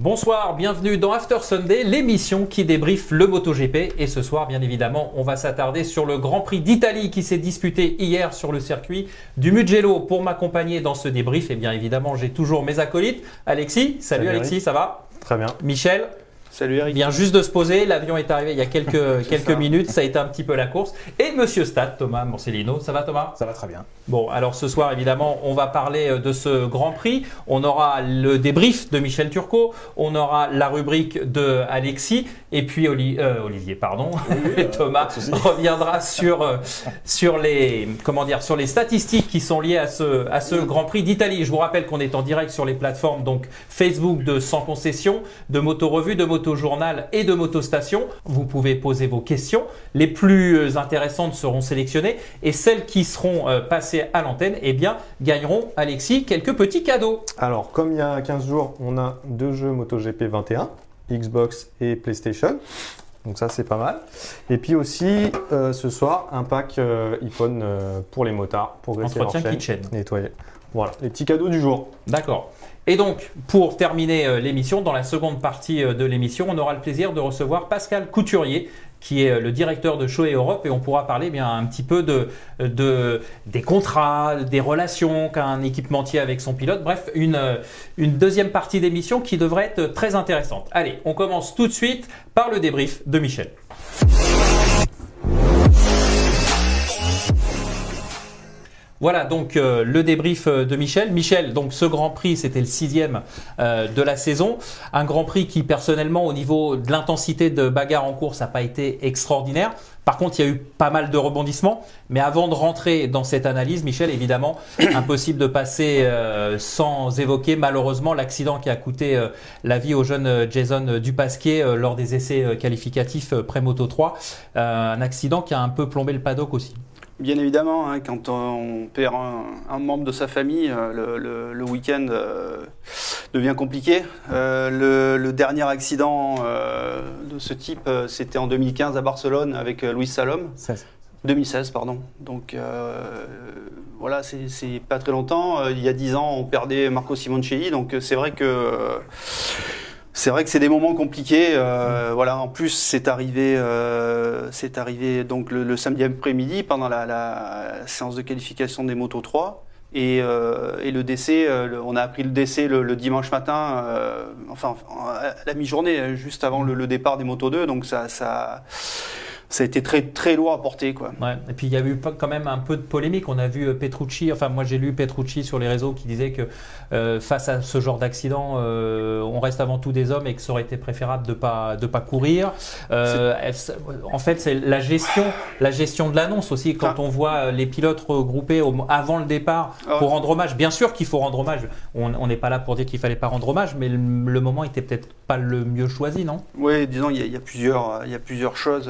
Bonsoir, bienvenue dans After Sunday, l'émission qui débriefe le MotoGP. Et ce soir, bien évidemment, on va s'attarder sur le Grand Prix d'Italie qui s'est disputé hier sur le circuit du Mugello. Pour m'accompagner dans ce débrief, et bien évidemment, j'ai toujours mes acolytes. Alexis, salut, Salut, Alexis, Eric. ça va? Très bien. Michel? Salut il Eric. vient juste de se poser, l'avion est arrivé il y a quelques, quelques ça. minutes, ça a été un petit peu la course. Et Monsieur Stade, Thomas Morcellino, ça va Thomas? Ça va très bien. Bon, alors ce soir, évidemment, on va parler euh, de ce Grand Prix. On aura le débrief de Michel Turcot, on aura la rubrique de Alexis, et puis Oli- euh, Olivier, pardon, Thomas reviendra sur, euh, sur, les, comment dire, sur les statistiques qui sont liées à ce, à ce Grand Prix d'Italie. Je vous rappelle qu'on est en direct sur les plateformes donc Facebook de Sans Concession, de Moto Revue, de Moto Journal et de Moto Station. Vous pouvez poser vos questions. Les plus euh, intéressantes seront sélectionnées et celles qui seront euh, passées à l'antenne, eh bien, gagneront, Alexis, quelques petits cadeaux. Alors, comme il y a 15 jours, on a deux jeux MotoGP 21, Xbox et PlayStation. Donc ça, c'est pas mal. Et puis aussi, euh, ce soir, un pack euh, iPhone euh, pour les motards, pour graisser leur Entretien chaîne, kitchen. nettoyer. Voilà, les petits cadeaux du jour. D'accord. Et donc, pour terminer l'émission, dans la seconde partie de l'émission, on aura le plaisir de recevoir Pascal Couturier, qui est euh, le directeur de Shoei Europe, et on pourra parler eh bien un petit peu de, de des contrats, des relations qu'un équipementier avec son pilote. Bref, une, euh, une deuxième partie d'émission qui devrait être très intéressante. Allez, on commence tout de suite par le débrief de Michel. Voilà donc euh, le débrief euh, de Michel. Michel, donc ce Grand Prix, c'était le sixième euh, de la saison. Un Grand Prix qui personnellement, au niveau de l'intensité de bagarre en course, n'a pas été extraordinaire. Par contre, il y a eu pas mal de rebondissements. Mais avant de rentrer dans cette analyse, Michel, évidemment, impossible de passer sans évoquer malheureusement l'accident qui a coûté la vie au jeune Jason Dupasquier lors des essais qualificatifs pré-moto 3. Euh, un accident qui a un peu plombé le paddock aussi. Bien évidemment, hein, quand on perd un, un membre de sa famille, euh, le, le- le week-end euh, devient compliqué. Euh, le, le dernier accident euh, de ce type, c'était en 2015 à Barcelone avec Luis Salom. 2016, pardon. Donc voilà, c'est pas très longtemps. Il y a 10 ans, on perdait Marco Simoncelli. Donc c'est vrai que c'est vrai que c'est des moments compliqués. Euh, Voilà. En plus, c'est arrivé, euh, c'est arrivé donc le, le samedi après-midi pendant la, la séance de qualification des Moto 3. Et, euh, et le décès, euh, on a appris le décès le, le dimanche matin, euh, enfin la mi-journée, juste avant le, départ des Moto 2. Donc ça, ça, ça a été très très lourd à porter, quoi. Ouais. Et puis il y a eu quand même un peu de polémique. On a vu euh, Petrucci, enfin moi j'ai lu Petrucci sur les réseaux qui disait que euh, face à ce genre d'accident, euh, on reste avant tout des hommes et que ça aurait été préférable de pas de pas courir. Euh, en fait, c'est la gestion, la gestion de l'annonce aussi. Quand Ah. on voit les pilotes regroupés au- avant le départ Ah. pour rendre hommage, bien sûr qu'il faut rendre hommage. On n'est pas là pour dire qu'il fallait pas rendre hommage, mais le, le moment était peut-être pas le mieux choisi, non? Oui, disons, il y, a, il y a plusieurs, il y a plusieurs choses.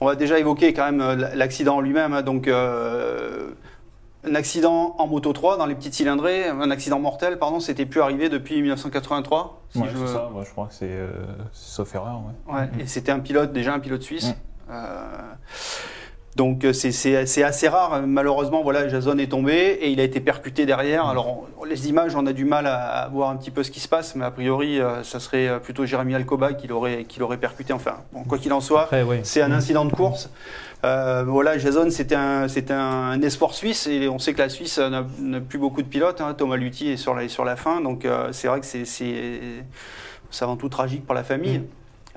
On va déjà évoquer quand même euh, l'accident en lui-même. hein, donc, euh, un accident en moto 3 dans les petites cylindrées, un accident mortel, pardon, c'était plus arrivé depuis 1983. si ouais, je c'est ça, moi je crois que c'est euh, sauf erreur. Ouais. Ouais, et c'était un pilote, déjà un pilote suisse. Mm. Euh, donc euh, c'est- assez rare. Malheureusement, voilà, Jason est tombé et il a été percuté derrière. Alors on- les images, on a du mal à, à voir un petit peu ce qui se passe, mais a priori, euh, ça serait euh, plutôt Jérémy Alcoba qui l'aurait qui l'aurait percuté. Enfin, bon, quoi qu'il en soit, oui. c'est un incident de course. Euh, voilà, Jason, c'était un, c'était un espoir suisse et on sait que la Suisse n'a plus beaucoup de pilotes. hein. Thomas Lutti est sur la, sur la fin, donc euh, c'est vrai que c'est- avant tout tragique pour la famille.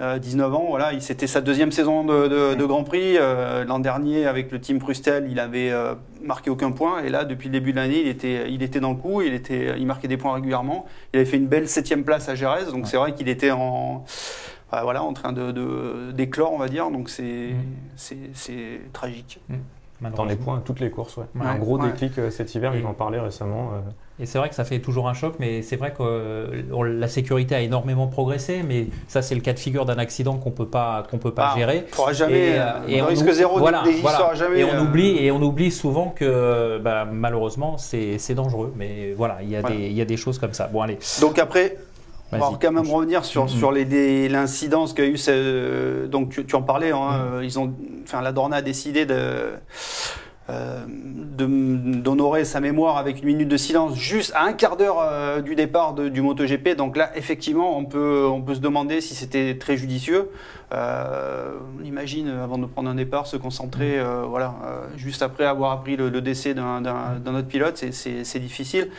Euh, 19 ans, voilà, il- c'était sa deuxième saison de, de- de Grand Prix. Euh, L'an dernier, avec le team Prustel, il avait euh, marqué aucun point. Et là, depuis le début de l'année, il était, il était dans le coup. Il, était, il marquait des points régulièrement. Il avait fait une belle septième place à Jerez. Donc c'est vrai qu'il était en, euh, voilà, en train de, de- d'éclore, on va dire. Donc c'est, Mm. tragique. T'en es malheureusement. point à toutes les courses, ouais. Ouais. Un gros Ouais. déclic euh, cet hiver, Et- il en parlait récemment. euh, Et c'est vrai que ça fait toujours un choc, mais c'est vrai que euh, la sécurité a énormément progressé, mais ça c'est le cas de figure d'un accident qu'on peut pas qu'on peut pas Ah, gérer. On jamais. Et, et on risque zéro voilà, n'existera voilà. jamais. Et on euh, oublie et on oublie souvent que bah, malheureusement c'est c'est dangereux. Mais voilà, il y a Voilà. des il y a des choses comme ça. Bon allez, Donc après, on va quand même revenir sur, Mhm. sur l'incidence qu'a eu. ce- donc tu, tu en parlais, hein, Mhm. euh, ils ont, enfin la Dorna a décidé de euh, de- d'honorer sa mémoire avec une minute de silence juste à un quart d'heure euh, du départ de- du MotoGP. Donc là, effectivement, on peut, on peut se demander si c'était très judicieux. Euh, on imagine, avant de prendre un départ, se concentrer, euh, voilà, euh, juste après avoir appris le, le décès d'un autre pilote, c'est- difficile.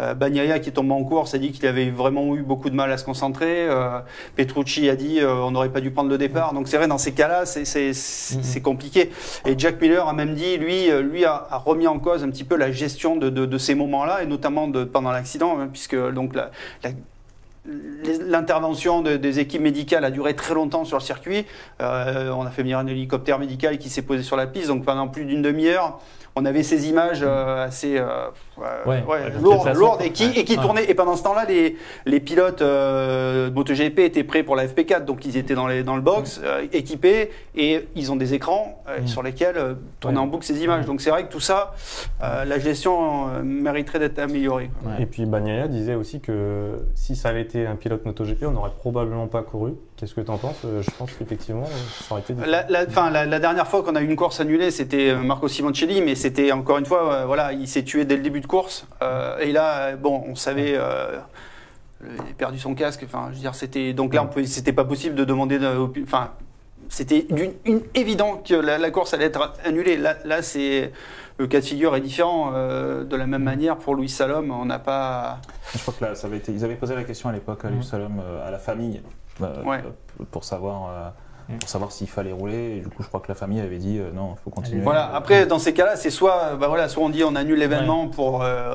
Euh, Bagnaia, qui est tombé en course, a dit qu'il avait vraiment eu beaucoup de mal à se concentrer. Euh, Petrucci a dit euh, on n'aurait pas dû prendre le départ. Donc c'est vrai, dans ces cas-là, c'est- compliqué. Et Jack Miller a même dit, lui, lui a, a remis en cause un petit peu la gestion de, de- de ces moments-là, et notamment de, pendant l'accident, hein, puisque donc la- la- L'intervention de- des équipes médicales a duré très longtemps sur le circuit. Euh, on a fait venir un hélicoptère médical qui s'est posé sur la piste. Donc pendant plus d'une demi-heure, on avait ces images euh, assez euh, Ouais, ouais, de toute lourdes, façon, lourdes et qui, ouais. et qui Ouais. tournaient. Et pendant ce temps-là, les, les pilotes euh, de MotoGP étaient prêts pour la FP4. Donc ils étaient dans, les, dans le box, euh, équipés, et ils ont des écrans euh, Mm. sur lesquels euh, tournaient Ouais. en boucle ces images. Donc c'est vrai que tout ça, euh, la gestion euh, mériterait d'être améliorée. quoi. Ouais. Et puis Bagnaia disait aussi que si ça avait été un pilote MotoGP, on n'aurait probablement pas couru. Qu'est-ce que tu en penses? Euh, Je pense qu'effectivement, ça aurait été. La, la- enfin, la, la dernière fois qu'on a eu une course annulée, c'était euh, Marco Simoncelli, mais c'était encore une fois, euh, voilà, il s'est tué dès le début de course. Euh, et là, bon, on savait, euh, il a perdu son casque. Enfin, je veux dire, c'était donc là, c'était pas possible de demander, enfin, c'était d'une- une- évident que la, la course allait être annulée. Là, là, c'est le cas de figure est différent. euh, de la même manière, pour Louis Salom, on n'a pas. Je crois que là, ça avait été, ils avaient posé la question à l'époque à. Louis Salom, euh, à la famille, Ouais. euh, pour savoir, euh, pour savoir s'il fallait rouler. Et du coup, je crois que la famille avait dit euh, non, il faut continuer. Voilà. Après, dans ces cas-là, c'est soit, bah voilà, soit on dit on annule l'événement pour euh,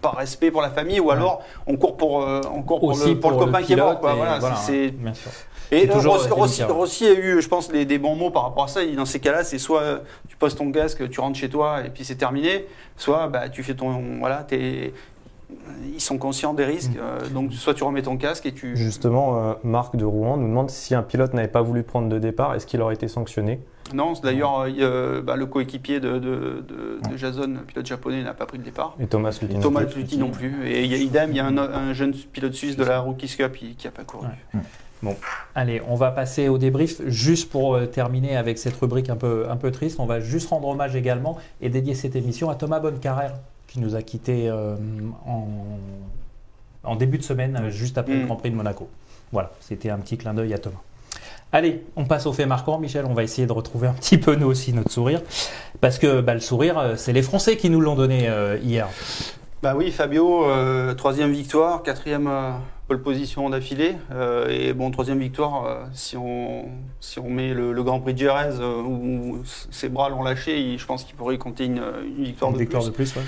par- respect pour la famille, ou alors on court pour, euh, on court pour, Aussi le, pour le copain qui est mort. Quoi. et Voilà, voilà, c'est-. Et euh, Rossi, Rossi- a eu, je pense, les- des bons mots par rapport à ça. Il- Dans ces cas-là, c'est soit tu poses ton casque, tu rentres chez toi et puis c'est terminé, soit bah, tu fais ton. Voilà, t'es- ils sont conscients des risques, Mm. euh, donc soit tu remets ton casque et tu. Justement, euh, Marc de Rouen nous demande si un pilote n'avait pas voulu prendre de départ, est-ce qu'il aurait été sanctionné? Non, d'ailleurs, euh, bah, le coéquipier de, de, de- de Jason, le pilote japonais, n'a pas pris le départ. Et Thomas non Thomas. Lutti non plus. Et il y a idem, il y a un, un jeune pilote suisse de la Rookies Cup qui n'a pas couru. Ouais. Allez, on va passer au débrief. Juste pour euh, terminer avec cette rubrique un peu, un peu triste, on va juste rendre hommage également et dédier cette émission à Thomas Bonnecarrère, qui nous a quittés euh, en, en début de semaine, euh, juste après le Mm. Grand Prix de Monaco. Voilà, c'était un petit clin d'œil à Thomas. Allez, on passe au fait marquant, Michel. On va essayer de retrouver un petit peu nous aussi notre sourire. Parce que bah, le sourire, euh, c'est les Français qui nous l'ont donné euh, hier. Bah oui, Fabio, euh, troisième victoire, quatrième euh, pole position d'affilée. Et bon, troisième victoire, si, on, si on met le, le Grand Prix de Jerez où ses bras l'ont lâché, il- je pense qu'il pourrait compter une, une victoire Une de victoire plus. de plus, ouais.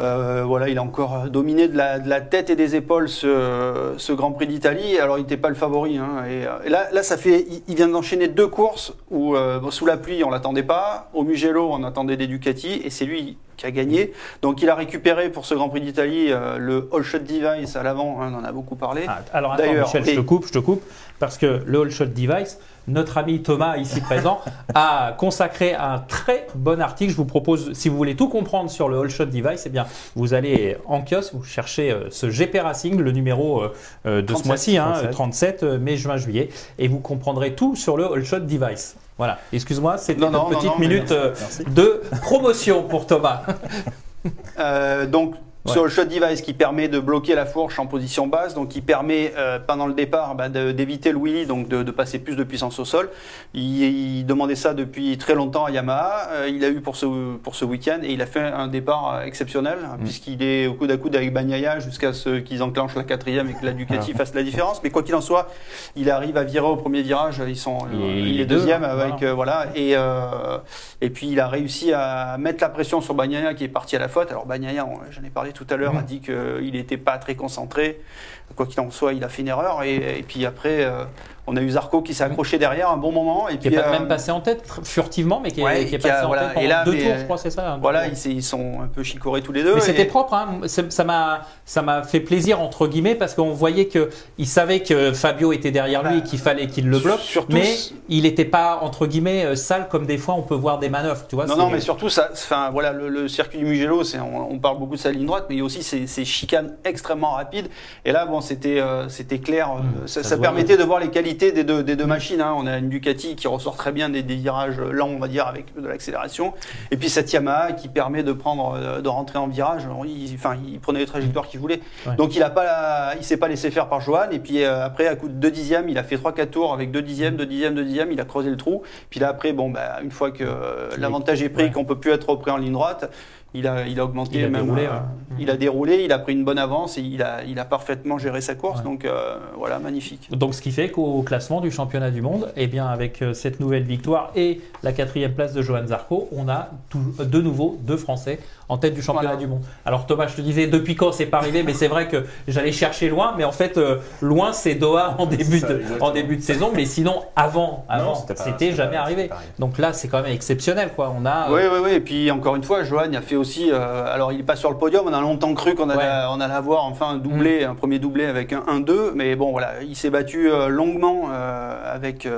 Euh, voilà, il a encore dominé de la, de la tête et des épaules ce, ce Grand Prix d'Italie. Alors, il n'était pas le favori. hein. et, euh, et là, là, ça fait, il, il vient d'enchaîner deux courses où, euh, sous la pluie, on l'attendait pas. Au Mugello, on attendait des Ducati, et c'est lui qui a gagné. Donc, il a récupéré pour ce Grand Prix d'Italie euh, le All Shot Device à l'avant. hein, on en a beaucoup parlé. Ah, alors attends, D'ailleurs, Michel, je te coupe, je te coupe, parce que le All Shot Device, notre ami Thomas, ici présent, a consacré un très bon article. Je vous propose, si vous voulez tout comprendre sur le All Shot Device, eh bien, vous allez en kiosque, vous cherchez euh, ce GP Racing, le numéro euh, euh, de ce 37, mois-ci, hein, 37. 37 euh, mai, juin, juillet, et vous comprendrez tout sur le All Shot Device. Voilà, excuse-moi, c'était une non, petite non, minute Merci. de promotion pour Thomas. Euh, donc, Ouais. sur le shot device qui permet de bloquer la fourche en position basse, donc qui permet euh, pendant le départ bah, d'éviter le wheelie, donc de, de passer plus de puissance au sol. Il, il demandait ça depuis très longtemps à Yamaha. Euh, il a eu pour ce, pour ce week-end et il a fait un départ euh, exceptionnel hein, puisqu'il est au coude à coude avec Bagnaia jusqu'à ce qu'ils enclenchent la quatrième et que la Ducati fasse la différence. Mais quoi qu'il en soit, il arrive à virer au premier virage. Ils sont, Il euh, est- il, il est est deux, deuxième hein, avec voilà. euh, et euh, et puis il a réussi à mettre la pression sur Bagnaia qui est parti à la faute. Alors Bagnaia, j'en ai parlé tout à l'heure, a dit qu'il n'était pas très concentré. Quoi qu'il en soit, il a fait une erreur. Et, et puis après, euh, On a eu Zarco qui s'est accroché derrière un bon moment. Et Qui est puis, pas- euh, même passé en tête furtivement, mais qui est, qui est a- passé en voilà. tête pendant Et là, deux mais, tours, euh, je crois, c'est ça. hein, Voilà, ils, sont un peu chicorés tous les deux. Mais et- c'était propre, hein. Ça m'a ça m'a fait plaisir entre guillemets parce qu'on voyait que il savait que Fabio était derrière lui et qu'il fallait qu'il le bloque, Surtout- mais il n'était pas entre guillemets euh, sale comme des fois on peut voir des manœuvres, tu vois. Non, non, mais surtout, ça, enfin, voilà, le, le circuit du Mugello, on parle beaucoup de sa ligne droite, mais il y a aussi ces, ces chicanes extrêmement rapides. Et là, bon, c'était, euh, c'était clair. euh, Mmh, ça, ça permettait de voir les qualités des deux, des deux machines. hein. On a une Ducati qui ressort très bien des, des virages lents, on va dire, avec de l'accélération. Et puis cette Yamaha qui permet de prendre, euh, de rentrer en virage. Il, enfin, il prenait les trajectoires qu'il voulait. Ouais. Donc il a pas, la- il s'est pas laissé faire par Johan. Et puis euh, après, à coup de 2 dixièmes, il a fait 3-4 tours avec 2 dixièmes, 2 dixièmes, 2 dixièmes. Il a creusé le trou. Puis là, après, bon, bah, une fois que euh, l'avantage est pris, Ouais. qu'on peut plus être repris en ligne droite, il a, il a augmenté Il a même. déroulé, euh, ouais. Il a déroulé, il a pris une bonne avance et il a, il a parfaitement géré sa course. Ouais. Donc euh, voilà, magnifique. Donc ce qui fait qu'au classement du championnat du monde, eh bien avec euh, cette nouvelle victoire et la quatrième place de Johan Zarco, on a tout- de nouveau deux Français en tête du championnat Voilà. du monde. Alors Thomas, je te disais depuis quand c'est pas arrivé, mais c'est vrai que j'allais chercher loin, mais en fait euh, loin c'est Doha en début ça, de en début de saison, mais sinon avant avant c'était jamais pas- arrivé. c'était pas arrivé. Donc là c'est quand même exceptionnel quoi. On a euh, Oui, oui, oui. Et puis encore une fois, Johan a fait aussi. euh, alors il est pas sur le podium. On a longtemps cru qu'on allait, Ouais. Mm. on allait avoir enfin un doublé, un premier doublé avec un 1-2. Mais bon, voilà, il s'est battu euh, longuement euh, avec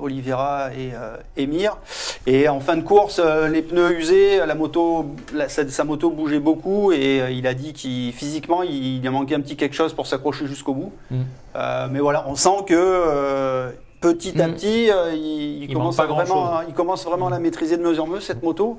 Oliveira et Emir. Et en fin de course, les pneus usés, la moto, la- sa, sa moto bougeait beaucoup et il a dit qu'il physiquement, il, il a manqué un petit quelque chose pour s'accrocher jusqu'au bout. Mm. Mais voilà, on sent que petit à Mm. petit, euh, il, il Il commence à vraiment, grand-chose. il commence vraiment à la maîtriser de mesure en mesure cette moto.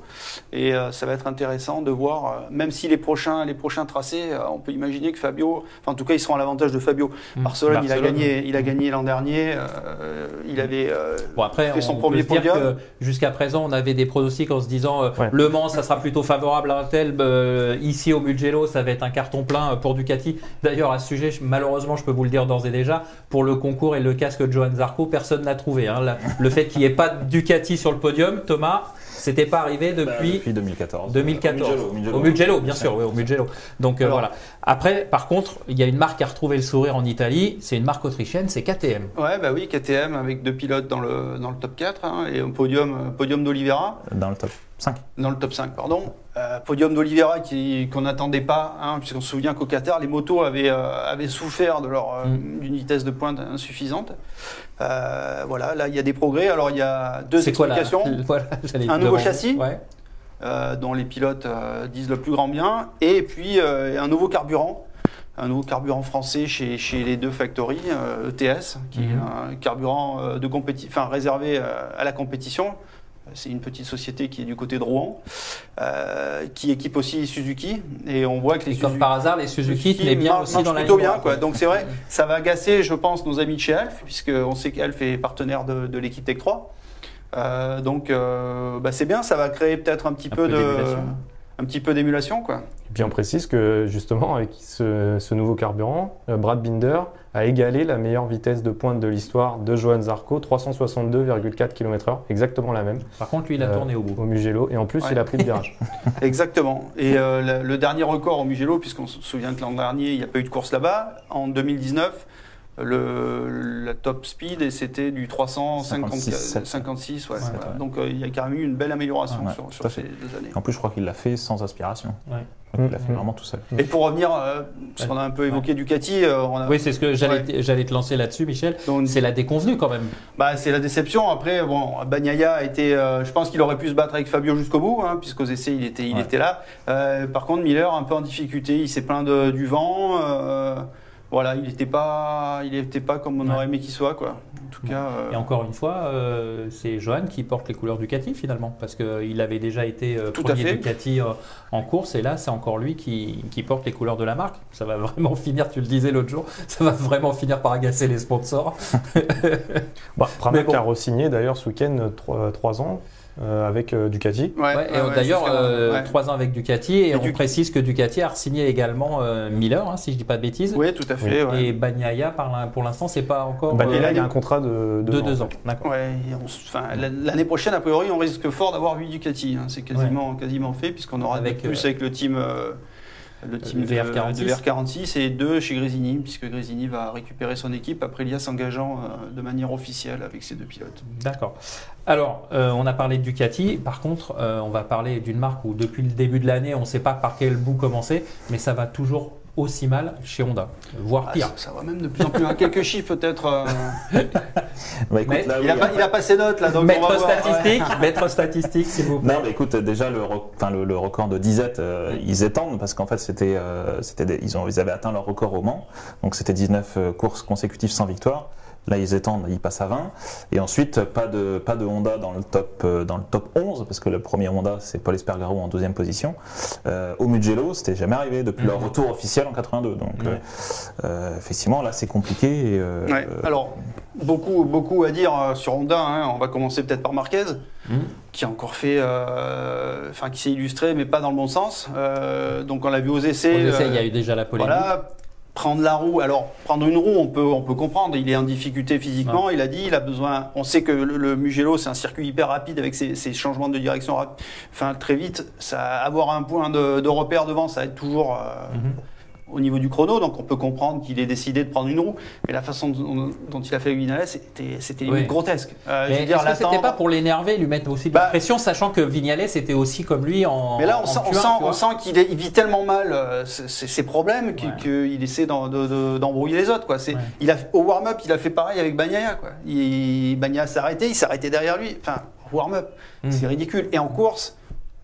Et euh, ça va être intéressant de voir, euh, même si les prochains, les prochains tracés, euh, on peut imaginer que Fabio, enfin en tout cas, ils seront à l'avantage de Fabio. Mm. Barcelone, il a gagné, il a gagné l'an dernier. euh, il avait euh, Bon après, fait son on premier peut se dire podium. que jusqu'à présent, on avait des pronostics en se disant euh, Ouais. Le Mans, ça sera plutôt favorable à un tel. euh, ici au Mugello, ça va être un carton plein pour Ducati. D'ailleurs, à ce sujet, je- malheureusement, je peux vous le dire d'ores et déjà, pour le concours et le casque de Johan Zarco, personne n'a trouvé. hein. La- le fait qu'il n'y ait pas de Ducati sur le podium, Thomas, c'était pas arrivé Bah, depuis. depuis 2014. 2014. Au Mugello, au Mugello. Au Mugello, bien sûr, oui, au Mugello. Donc euh, voilà. Après, par contre, il y a une marque qui a retrouvé le sourire en Italie. C'est une marque autrichienne, c'est KTM. Ouais, bah oui, KTM avec deux pilotes dans le, dans le top 4 hein, et un podium, euh, podium d'Oliveira. Dans le top 5. dans le top 5, pardon. Euh, podium d'Oliveira qui, qu'on n'attendait pas, hein, puisqu'on se souvient qu'au Qatar, les motos avaient, euh, avaient souffert de leur, euh, Mm. d'une vitesse de pointe insuffisante. Euh, voilà, là, il y a des progrès. Alors, il y a deux C'est quoi explications, voilà, Un nouveau demander. châssis Ouais. dont les pilotes disent le plus grand bien, et puis un nouveau carburant. Un nouveau carburant français chez, chez les deux factories, euh, ETS, qui Mhm. est un carburant euh, de compéti- réservé euh, à la compétition. C'est une petite société qui est du côté de Rouen, euh, qui équipe aussi Suzuki. Et on voit que les Et comme Suzuki- par hasard, les Suzuki tenaient bien marchent- aussi dans plutôt bien, quoi. Donc c'est vrai, ça va agacer, je pense, nos amis de chez Alf, puisqu'on sait qu'Alf est partenaire de, de l'équipe Tech 3. Euh, donc euh, bah, c'est bien, ça va créer peut-être un petit Un peu, peu de. Un petit peu d'émulation, quoi. Et puis on précise que justement avec ce, ce nouveau carburant, euh, Brad Binder a égalé la meilleure vitesse de pointe de l'histoire de Johan Zarco, 362,4 km/h, exactement la même Par contre, lui, il a Euh, tourné au bout. au Mugello. Et en plus, Ouais. il a pris le virage. Exactement. Et euh, le, le dernier record au Mugello, puisqu'on se souvient que l'an dernier, il n'y a pas eu de course là-bas, en 2019, le, la top speed, et c'était du 356. 56, 56, ouais, Ouais, voilà. ouais. Donc euh, il y a quand même eu une belle amélioration Ouais, sur, ces deux années. En plus, je crois qu'il l'a fait sans aspiration. Qu'il l'a fait Mhm. vraiment tout seul. Et pour revenir, euh, parce qu'on a un peu évoqué Ducati, euh, on a, Oui, c'est ce que j'allais j'allais te lancer là-dessus, Michel. C'est la déconvenue quand même. Bah, c'est la déception. Après, bon, Bagnaia a été. euh, je pense qu'il aurait pu se battre avec Fabio jusqu'au bout, hein, puisqu'aux essais, il était, il Ouais. était là. Euh, par contre, Miller, un peu en difficulté. Il s'est plaint de- du vent. Euh, voilà, il n'était pas, il était pas comme on Ouais. aurait aimé qu'il soit, quoi. En tout cas. euh, Et encore une fois, euh, c'est Johan qui porte les couleurs Ducati finalement, parce qu'il avait déjà été euh, Tout premier. Ducati euh, en course, et là c'est encore lui qui, qui porte les couleurs de la marque. Ça va vraiment finir, tu le disais l'autre jour, ça va vraiment finir par agacer les sponsors. Bah, Pramac bon. a re-signé d'ailleurs ce week-end 3 ans euh, avec euh, Ducati. ouais, Ouais, et ouais, D'ailleurs, euh, ouais. trois ans avec Ducati, et, Et on Duc- précise que Ducati a signé également euh, Miller, hein, si je dis pas de bêtises. Oui, tout à fait. ouais. Et Bagnaia, pour l'instant, c'est pas encore et là, il y a un contrat de de deux ans. D'accord. L'année prochaine, a priori, on risque fort d'avoir 8 Ducati. hein. C'est quasiment, quasiment fait, puisqu'on aura Avec, avec, plus euh, avec le team, euh, le team de- VR46. de VR46 et deux chez Grésini, puisque Grésini va récupérer son équipe après Aprilia s'engageant euh, de manière officielle avec ses deux pilotes. D'accord. Alors, euh, on a parlé de Ducati. Par contre, euh, on va parler d'une marque où depuis le début de l'année, on ne sait pas par quel bout commencer, mais ça va toujours aussi mal chez Honda, voire Ah, pire. ça, ça va même de plus en plus. hein. Quelques chiffres peut-être. euh, Bah, écoute, Mais là, il, oui, a pas, il a pas ses notes là, donc on va Maître voir. Ouais. statistique, maître statistique, s'il vous plaît. Non, mais écoute, déjà le, le, le record de disette, euh, ils étendent parce qu'en fait c'était, euh, c'était, des- ils ont, ils avaient atteint leur record au Mans, donc c'était 19 euh, courses consécutives sans victoire. Là, ils étendent, ils passent à 20. Et ensuite, pas de, pas de Honda dans le top, euh, dans le top 11, parce que le premier Honda, c'est Paul Espargaro en deuxième position. Euh, au Mugello, c'était jamais arrivé depuis leur retour officiel en 82. Donc, euh, euh, effectivement, là, c'est compliqué. Et, euh, Ouais. Alors, beaucoup, beaucoup à dire sur Honda. hein. On va commencer peut-être par Marquez, Mhm. qui a encore fait, euh, enfin, qui s'est illustré, mais pas dans le bon sens. Euh, donc, on l'a vu aux essais. Essaie, euh, il y a eu déjà la polémique. Voilà, prendre la roue. Alors, prendre une roue, on peut, on peut comprendre. Il est en difficulté physiquement. Il a dit, il a besoin. On sait que le, le Mugello, c'est un circuit hyper rapide avec ses, ses changements de direction enfin, très vite. Ça, avoir un point de, de repère devant, ça va être toujours. euh, Mhm. Au niveau du chrono, donc on peut comprendre qu'il ait décidé de prendre une roue, mais la façon dont, dont il a fait Vinales, c'était c'était Oui. grotesque. Euh, je Mais veux dire, est-ce que c'était pas pour l'énerver, lui mettre aussi de Bah- la pression, sachant que Vignales était aussi comme lui en. Mais là, on en sent, on Q1, sent, qu'il il vit tellement mal euh, ses, ses- ses problèmes qu'il Ouais. essaie de- d'embrouiller les autres. Quoi. C'est- Ouais. il a, au warm-up, il a fait pareil avec Bagnaia. Quoi. Il, Bagnaia s'est arrêté, il s'est arrêté derrière lui. Enfin, warm-up, Mm. c'est ridicule. Et en course,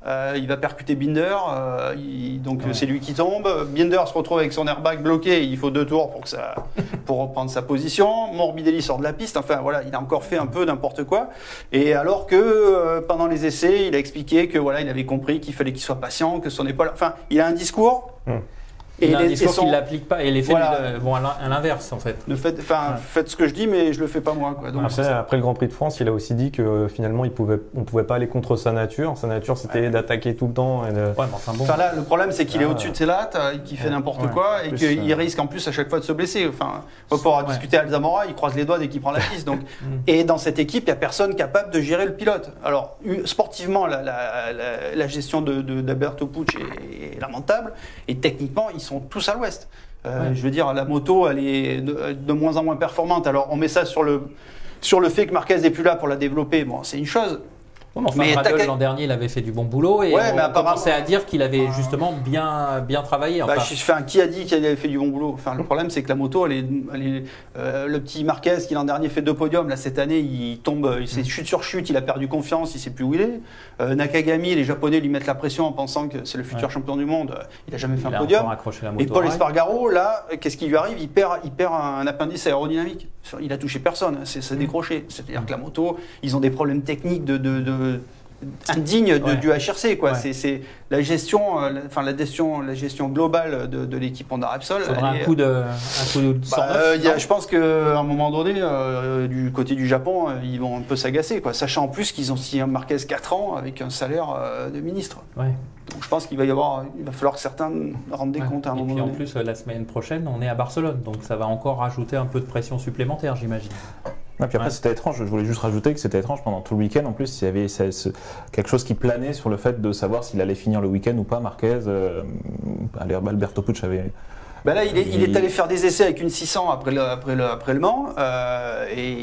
euh, il va percuter Binder, euh, il- donc Ouais. c'est lui qui tombe. Binder se retrouve avec son airbag bloqué, il faut deux tours pour, que ça, pour reprendre sa position. Morbidelli sort de la piste, enfin voilà, il a encore fait un peu n'importe quoi. Et alors que euh, pendant les essais, il a expliqué que voilà, il avait compris qu'il fallait qu'il soit patient, que son épaule. Enfin, il a un discours. Il a un les- discours son- qu'il n'applique pas et les faits Voilà. à l'in- à l'inverse en fait. ne faites, enfin, Ouais. faites ce que je dis, mais je le fais pas moi. Quoi. Donc, Après, le Grand Prix de France, il a aussi dit que euh, finalement, il pouvait, on pouvait pas aller contre sa nature. Sa nature, c'était d'attaquer tout le temps. Et de... Ouais, mais enfin bon. Enfin, là, le problème, c'est qu'il est Ah, au-dessus de ses lattes, euh, qu'il fait n'importe Ouais. quoi, et qu'il euh, risque en plus à chaque fois de se blesser. Enfin, on va pouvoir Ouais. discuter à Alzamora, il croise les doigts dès qu'il prend la piste. Donc, Mm. et dans cette équipe, il n'y a personne capable de gérer le pilote. Alors, sportivement, la, la- la- la gestion de, de- d'Alberto Pucci est, est lamentable, et techniquement, ils sont tous à l'ouest. Euh, Ouais. Je veux dire, la moto, elle est de, de moins en moins performante. Alors, on met ça sur le, sur le fait que Marquez n'est plus là pour la développer. Bon, c'est une chose. Ouais, mais enfin, l'an dernier, il avait fait du bon boulot et Ouais, on mais apparemment- commençait à dire qu'il avait justement bien, bien travaillé. Bah, Enfin, je- enfin, qui a dit qu'il avait fait du bon boulot Enfin, le problème, c'est que la moto, elle est, elle est- euh, le petit Marquez qui l'an dernier fait deux podiums, là cette année, il tombe, il s'est chute sur chute, il a perdu confiance, il sait plus où il est. Euh, Nakagami, les Japonais lui mettent la pression en pensant que c'est le futur Ouais. champion du monde. Euh, Il a jamais fait il un a podium. encore accroché la moto. Et Paul. Espargaro, là, qu'est-ce qui lui arrive? Il perd, il perd un appendice aérodynamique. Il a touché personne, c'est Mm. c'est décroché. C'est-à-dire que la moto, ils ont des problèmes techniques de, de- de- indignes de- Ouais. du HRC. Quoi. Ouais. C'est- C'est la gestion, euh, la- enfin la gestion, la gestion globale de, de l'équipe Honda Repsol. Il faudrait elle un est- coup de, un coup de bah, 109, euh, y a- je pense qu'à un moment donné, euh, du côté du Japon, euh, ils vont un peu s'agacer, quoi. sachant en plus qu'ils ont signé un Marquez 4 ans avec un salaire euh, de ministre. Ouais. Donc je pense qu'il va y avoir, il va falloir que certains rendent des comptes à un Et moment puis en plus, euh, la semaine prochaine, on est à Barcelone, donc ça va encore rajouter un peu de pression supplémentaire, j'imagine. Ouais, puis après, Ouais. c'était étrange. Je voulais juste rajouter que c'était étrange pendant tout le week-end. En plus, il y avait ce- ce- quelque chose qui planait sur le fait de savoir s'il allait finir le week-end ou pas. Marquez, euh, Alberto Pucci avait. Bah là, il est, il est Il- allé faire des essais avec une 600 après le, après le, après le Mans, euh, et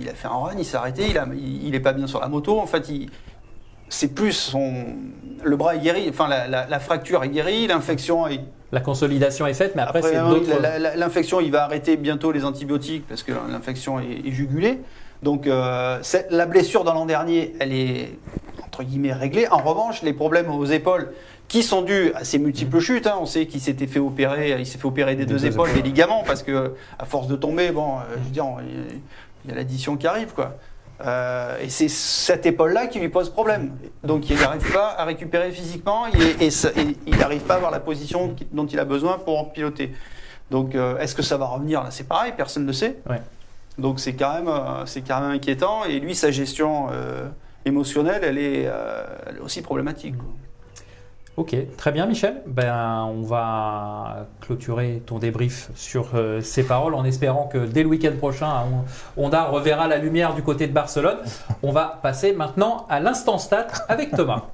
il a fait un run, il s'est arrêté, il, a, il, il est pas bien sur la moto. En fait, il- c'est plus son, le bras est guéri, enfin la, la- la fracture est guérie, l'infection est La consolidation est faite, mais après, Après, c'est hein, d'autres. l'infection, il va arrêter bientôt les antibiotiques parce que l'infection est, est jugulée. Donc, euh, la blessure dans l'an dernier, elle est entre guillemets réglée. En revanche, les problèmes aux épaules qui sont dus à ces multiples chutes, hein, on sait qu'il s'était fait opérer, il s'est fait opérer des, Des deux, deux épaules, épaules. des ligaments, parce que à force de tomber, bon, euh, je veux dire, il il y a l'addition qui arrive, quoi. Euh, et c'est cette épaule-là qui lui pose problème. Donc il n'arrive pas à récupérer physiquement et, et ça- et il n'arrive pas à avoir la position dont il a besoin pour piloter. Donc euh, est-ce que ça va revenir? Là C'est pareil, personne ne sait. Ouais. Donc c'est quand, même, euh, c'est quand même inquiétant. Et lui, sa gestion euh, émotionnelle, elle est, elle est aussi problématique. quoi. Ok, très bien Michel. Ben, on va clôturer ton débrief sur euh, ces paroles en espérant que dès le week-end prochain, Honda reverra la lumière du côté de Barcelone. On va passer maintenant à l'instant stat avec Thomas.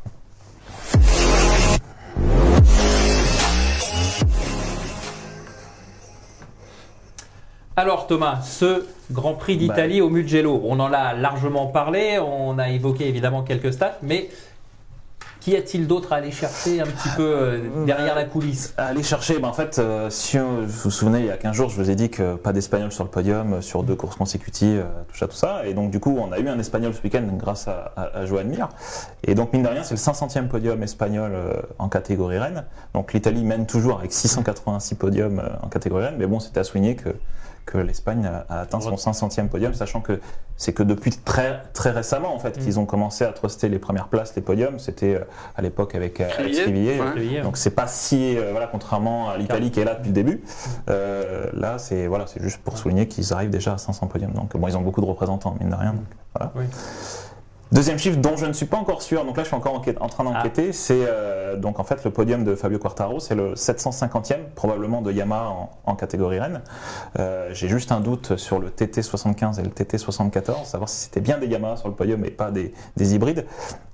Alors Thomas, ce Grand Prix d'Italie bah au Mugello, on en a largement parlé, on a évoqué évidemment quelques stats, mais Qu'y a-t-il d'autre à aller chercher un petit peu euh, derrière la coulisse? À aller chercher, ben en fait, euh, si vous vous souvenez, il y a 15 jours, je vous ai dit que pas d'Espagnol sur le podium euh, sur deux courses consécutives, tout ça, tout ça. Et donc, du coup, on a eu un Espagnol ce week-end grâce à, à, Joan Mir. Et donc, mine de rien, c'est le 500e podium espagnol en catégorie Rennes. Donc, l'Italie mène toujours avec 686 podiums en catégorie Rennes. Mais bon, c'était à souligner que, que l'Espagne a, atteint son 500e podium, sachant que c'est que depuis très, très récemment, en fait, qu'ils ont commencé à truster les premières places, les podiums. C'était euh, à l'époque avec ouais. Crivillier, Donc c'est pas si euh, voilà contrairement à l'Italie qui est là depuis le début. Euh, là c'est voilà c'est juste pour souligner qu'ils arrivent déjà à 500 podiums. Donc bon ils ont beaucoup de représentants mine de rien. donc, voilà. Oui. Deuxième chiffre dont je ne suis pas encore sûr, donc là je suis encore en train d'enquêter, c'est euh, donc en fait le podium de Fabio Quartaro, c'est le 750e probablement de Yamaha en, en catégorie Rennes. Euh, J'ai juste un doute sur le TT 75 et le TT 74, savoir si c'était bien des Yamaha sur le podium et pas des, des hybrides.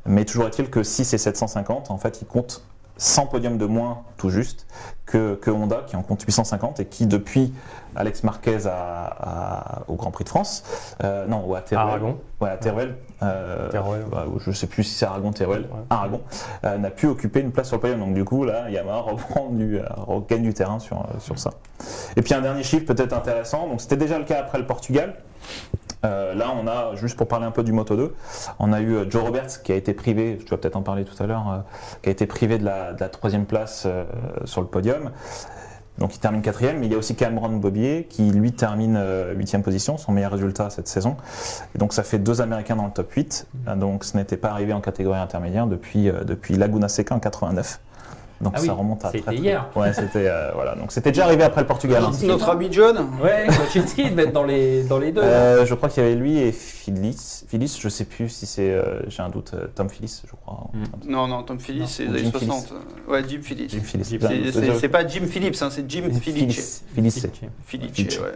Mais toujours est-il que si c'est 750, en fait ils comptent 100 podiums de moins tout juste que, que Honda qui en compte 850 et qui depuis Alex Marquez à- à- au Grand Prix de France, euh, non ou à Teruel, Aragon. ouais, à Teruel, euh, Teruel, bah, je sais plus si c'est Aragon, Teruel, Ouais. Aragon, euh, n'a pu occuper une place sur le podium. Donc du coup là, Yamaha reprend du, regagne du terrain sur, sur ça. Et puis un dernier chiffre peut-être intéressant. Donc c'était déjà le cas après le Portugal. Euh, là, on a, juste pour parler un peu du Moto 2, on a eu euh, Joe Roberts qui a été privé, tu vas peut-être en parler tout à l'heure, euh, qui a été privé de la, de la troisième place euh, sur le podium. Donc il termine quatrième, mais il y a aussi Cameron Bobier qui lui termine huitième position, son meilleur résultat cette saison. Donc ça fait deux Américains dans le top 8. Euh, Donc ce n'était pas arrivé en catégorie intermédiaire depuis, depuis Laguna Seca en 89. Donc Ah ça oui, remonte à c'était hier. Ouais, c'était euh, voilà. Donc c'était déjà arrivé après le Portugal. hein. Notre ami John Ouais, Kocinski devait être dans les, dans les deux. Euh, je crois qu'il y avait lui et Phyllis. Phyllis, je sais plus si c'est, euh, j'ai un doute, euh, Tom Phyllis, je crois. Mm. Non, non, Tom Phillips, Non, c'est les années Jim 60. Ouais, Jim Phillips. Jim Phyllis. C'est- pas Jim Phillips, hein, c'est Jim. Phyllis. Phyllis. Filice, Philice. ouais.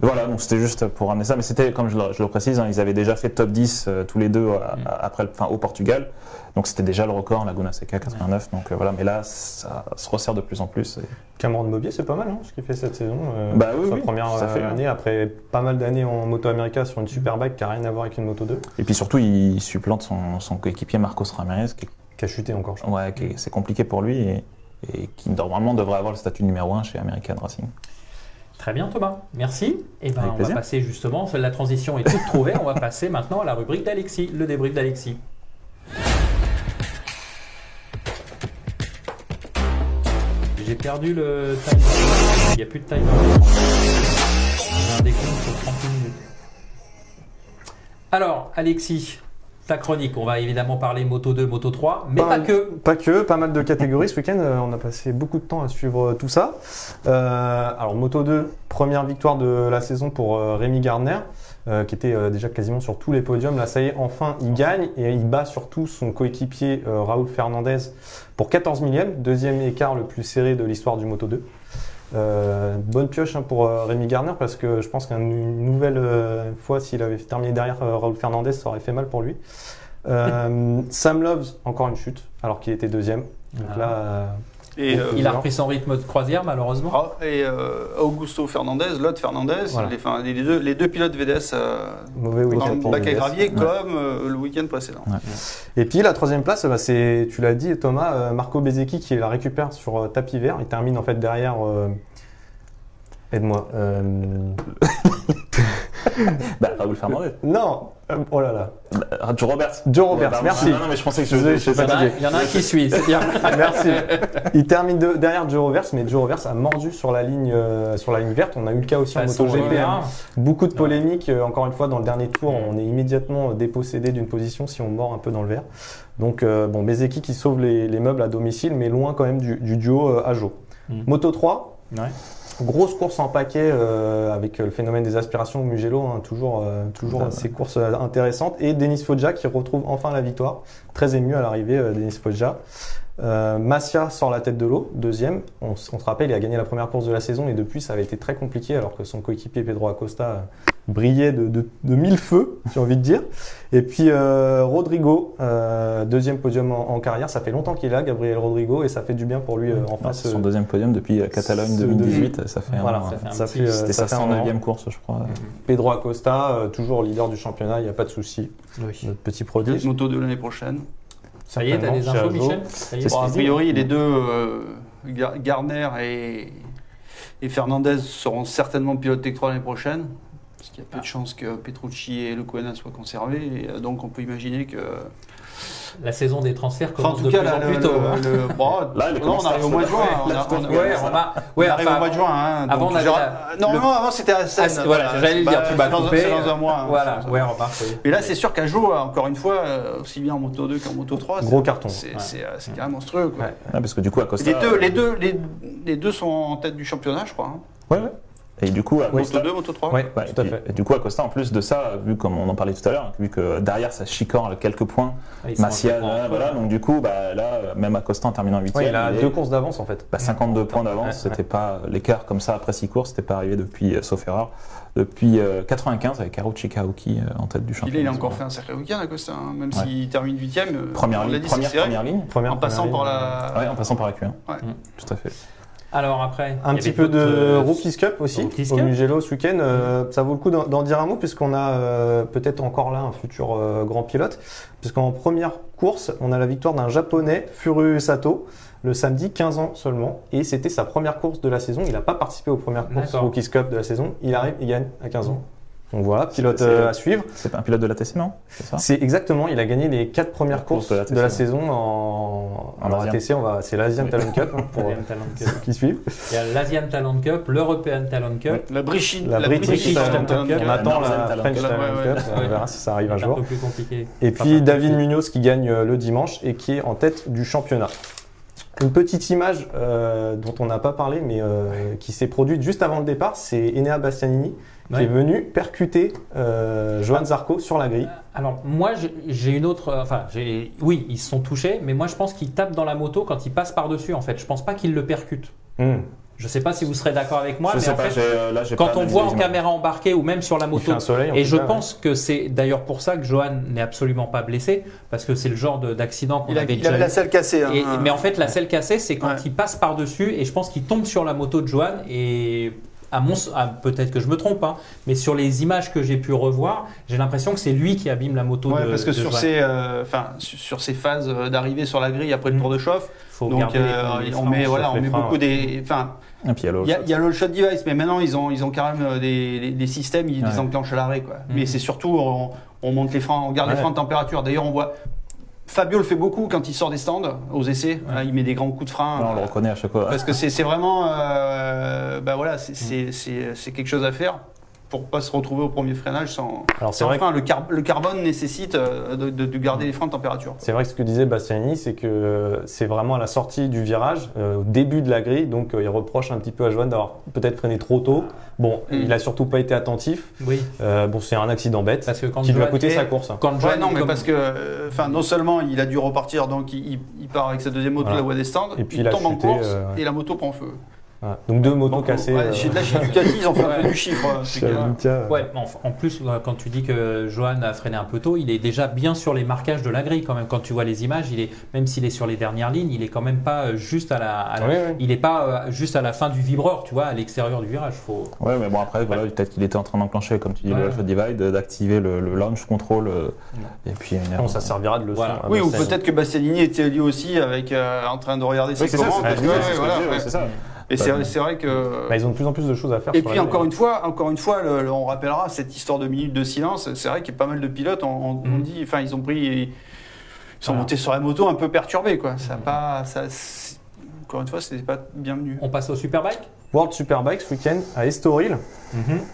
Voilà, donc c'était juste pour ramener ça, mais c'était, comme je le, je le précise, hein, ils avaient déjà fait top 10 euh, tous les deux à- Mm. à- après, enfin, au Portugal, donc c'était déjà le record, Laguna Seca 89, donc euh, voilà, mais là ça se resserre de plus en plus. et- Cameron Mobier, c'est pas mal hein, ce qu'il fait cette saison. euh, Bah oui, sa oui, première ça euh, fait, hein. année après pas mal d'années en Moto America sur une Superbike qui n'a rien à voir avec une Moto 2, Et puis surtout, il supplante son, son coéquipier Marcos Ramirez, qui, a chuté encore. je crois. ouais, c'est compliqué pour lui et, et qui normalement devrait avoir le statut numéro 1 chez American Racing. Très bien Thomas, merci. Et ben Avec on va passer justement, la transition est toute trouvée, on va passer maintenant à la rubrique d'Alexis, le débrief d'Alexis. J'ai perdu le timer. Il n'y a plus de timer. J'ai un décompte sur 30 minutes. Alors, Alexis, ta chronique, on va évidemment parler Moto 2, Moto 3, mais Pas que. Pas que, pas mal de catégories ce week-end. euh, on a passé beaucoup de temps à suivre euh, tout ça. Euh, alors Moto 2, première victoire de la saison pour Rémi Gardner, euh, qui était déjà quasiment sur tous les podiums. Là, ça y est, enfin, il gagne et il bat surtout son coéquipier euh, Raoul Fernandez pour 14 millième, deuxième écart le plus serré de l'histoire du Moto 2. Euh, bonne pioche hein, pour euh, Rémi Garner parce que je pense qu'une nouvelle euh, fois, s'il avait terminé derrière Raoul Fernandez, ça aurait fait mal pour lui. Euh, Sam Loves, encore une chute, alors qu'il était deuxième. Donc Ah. là, euh, Et, euh, Il a repris son rythme de croisière, malheureusement. ah, et euh, Augusto Fernandez, Lot Fernandez, Voilà. les, enfin, les, deux, les deux pilotes VDS euh, mauvais dans le bac à gravier Ouais. comme euh, le week-end précédent. Et puis la troisième place, bah, c'est, tu l'as dit Thomas, euh, Marco Bezzecchi qui la récupère sur euh, tapis vert. Il termine en fait derrière. euh, Aide-moi. Bah, Raoul Fernandez. non, euh, oh là là. Bah, Joe Roberts. Joe Roberts, Bah, merci. Non, non, mais je pensais que je, je sais je sais Il y, pas en a, fatigué. il y en a un qui suit. Merci. Il termine de- derrière Joe Roberts, mais Joe Roberts a mordu sur la ligne, euh, sur la ligne verte. On a eu le cas aussi en Façon MotoGP. Hein. Beaucoup de polémiques. euh, encore une fois, dans le dernier tour, on est immédiatement dépossédé d'une position si on mord un peu dans le vert. Donc, euh, bon, Bezeki qui sauve les, les meubles à domicile, mais loin quand même du, du duo euh, Ajo. Mm. Moto 3, Ouais. Grosse course en paquet euh, avec euh, le phénomène des aspirations au Mugello, hein, toujours, euh, toujours ces courses intéressantes. Et Denis Foggia qui retrouve enfin la victoire. Très ému à l'arrivée, euh, Denis Foggia. Euh, Massia sort la tête de l'eau, deuxième. On, se rappelle, il a gagné la première course de la saison et depuis, ça avait été très compliqué alors que son coéquipier Pedro Acosta euh, brillait de, de, de mille feux, j'ai envie de dire. Et puis euh, Rodrigo, euh, deuxième podium en, en carrière. Ça fait longtemps qu'il est là, Gabriel Rodrigo, et ça fait du bien pour lui euh, Ouais, enfin c'est ce- son deuxième podium depuis euh, Catalogne ce 2018. Ça fait un Voilà, ça fait un ça petit- fait, euh, C'était ça sa fait moment. 109e course, je crois. Pedro Acosta, euh, toujours leader du championnat, il n'y a pas de souci. Oui. Notre petit prodige. Moto de l'année prochaine. Ça y est, t'as des Certainement, infos. Michel Ça y est C'est Bon, a priori, les deux, euh, Gar- Garner et, et Fernandez seront certainement pilotes Tech 3 l'année prochaine. Parce qu'il y a peu de chances que Petrucci et Le Coena soient conservés. Et, euh, donc on peut imaginer que. La saison des transferts Enfin, en commence tout de cas, plus là, en plus tôt. hein. le- le- bon, Là, non, commence on arrive à- au mois de juin. Ouais, on a- là, on a- Ouais, on. Ouais, on arrive enfin, au mois de juin. Hein, avant, donc on avait la- Non, le- non, avant c'était à Seine. Ah, voilà, j'allais le dire, tu m'as c'est dans- coupé. C'est dans un mois. hein, Voilà, ouais, remarque. oui. Mais là, c'est sûr qu'à jour, encore une fois, euh, aussi bien en moto 2 qu'en moto 3, Gros c'est- carton. C'est euh, quand même monstrueux. Parce que du coup. Les, deux, les, deux, les, les deux sont en tête du championnat, je crois. hein. Ouais, ouais. Et du coup. Moto 2, moto 3. Ouais, Ouais, tout à et, fait. puis- et du coup, Acosta, en plus de ça, vu comme on en parlait tout à l'heure, vu que derrière ça chicore à quelques points, Ah, Macia, voilà, donc du coup, bah, là, même Acosta en terminant 8 Ouais, il a deux courses d'avance en fait. 52 points Ouais, d'avance, ouais. c'était pas l'écart comme ça après 6 courses, c'était pas arrivé depuis, euh, sauf erreur, depuis euh, 95 avec Karuchi Kaoki euh, en tête du championnat. il a encore fait un sacré week-end à Costa, hein, même Ouais. s'il termine 8ème. Première on l'a ligne, première, première ligne. Première, En passant première par ligne. la. En passant par la Q1. Ouais. Tout à fait. Alors après. Un petit peu de Rookies Cup aussi, Rookies au Cup. Mugello ce week-end. Euh, ça vaut le coup d'en dire un mot puisqu'on a euh, peut-être encore là un futur euh, grand pilote. Puisqu'en première course, on a la victoire d'un japonais, Furu Sato, le samedi, 15 ans seulement. Et c'était sa première course de la saison. Il n'a pas participé aux premières courses. Rookies Cup de la saison. Il arrive, il gagne à 15 ans. Donc voilà, pilote euh, à suivre. C'est pas un pilote de la TC, non C'est ça? C'est exactement, il a gagné les quatre premières courses de de la saison en, En alors. ATC, on va, c'est l'Asian Oui. Talent Cup hein, pour L'Asian Talent Cup. ceux qui suivent. Il y a l'Asian Talent Cup, l'European Talent Cup. La British, La, British, Talent Cup, on La attend la Talent French Cup. Talent Ouais, ouais. Cup, on Ouais. verra si ça arrive un C'est un jour. peu plus compliqué. Et puis David. Munoz qui gagne euh, le dimanche et qui est en tête du championnat. Une petite image euh, dont on n'a pas parlé mais euh, qui s'est produite juste avant le départ, c'est Enea Bastianini qui est venu percuter euh, Johan Zarco sur la grille. Alors moi j'ai- une autre, enfin j'ai, oui ils se sont touchés, mais moi je pense qu'ils tapent dans la moto quand ils passent par dessus en fait. Je pense pas qu'ils le percutent. Hmm. Je sais pas si vous serez d'accord avec moi, Je mais sais en pas, fait euh, là, quand pas on voit en caméra embarquée ou même sur la Il moto, soleil. et je cas, pense que c'est d'ailleurs pour ça que Johan n'est absolument pas blessé, parce que c'est le genre de- d'accident qu'on Il, a- avait il déjà avait la selle cassée. hein. Et- mais en fait, la selle cassée, c'est quand Ouais. il passe par-dessus, et je pense qu'il tombe sur la moto de Johan, et à mon, à- peut-être que je me trompe, hein, mais sur les images que j'ai pu revoir, j'ai l'impression que c'est lui qui abîme la moto Ouais, de parce que de sur ces, euh, enfin, sur, ces phases euh, d'arrivée sur la grille après le Mm. tour de chauffe, faut donc euh, on met, voilà, on met freins, beaucoup ouais. des, enfin, Et puis il y a il y, le shot device, mais maintenant ils ont, ils ont quand même euh, des, des- des systèmes, ils les enclenchent à l'arrêt, quoi. Mm. Mais c'est surtout, on, on monte les freins, on garde les freins de température. D'ailleurs, on voit. Fabio le fait beaucoup quand il sort des stands aux essais. Il met des grands coups de frein. on le reconnaît à chaque fois. parce que c'est vraiment, euh, bah voilà, c'est quelque chose à faire pour pas se retrouver au premier freinage sans, Alors c'est sans vrai que. Le, car- le carbone nécessite euh, de, de- de garder les freins de température. C'est vrai que ce que disait Bastianini, c'est que euh, c'est vraiment à la sortie du virage, euh, au début de la grille, donc euh, il reproche un petit peu à Johan d'avoir peut-être freiné trop tôt. Bon, Mm. il a surtout pas été attentif. Oui, Euh, bon, c'est un accident bête parce que quand qui lui a coûté sa course. quand Ouais, non, mais comme- parce que, euh, enfin, non seulement il a dû repartir, donc il, part avec sa deuxième moto Voilà. la voie des stands, Et puis il tombe en course euh, ouais. et la moto prend feu. Voilà. Donc deux motos Donc, cassées. ouais, euh, là, chez Ducati, ils ont fait un peu du chiffre. Ouais, mais en, en plus, euh, quand tu dis que Johan a freiné un peu tôt, il est déjà bien sur les marquages de la grille quand même. Quand tu vois les images, il est, même s'il est sur les dernières lignes, il est quand même pas euh, juste à la, à il est pas euh, juste à la fin du vibreur, tu vois, à l'extérieur du virage. Faut... Ouais, mais bon, après, voilà, peut-être qu'il était en train d'enclencher, comme tu dis, Ouais. le shot divide, d'activer le, le launch control. Et puis, une Bon, ça servira de leçon. Voilà. Oui, ou peut-être que Bastianini était lui aussi avec, euh, en train de regarder ses commandes. c'est ça. Et c'est c'est vrai que. Bah, ils ont de plus en plus de choses à faire. Et puis encore une fois, encore une fois, le- le- on rappellera cette histoire de minutes de silence. C'est vrai qu'il y a pas mal de pilotes. On, on- on Mhm. dit, enfin, ils ont pris, ils sont Voilà. montés sur la moto un peu perturbés, quoi. Ça pas, encore une fois, c'était pas bienvenu. On passe au Superbike? World Superbike ce week-end à Estoril.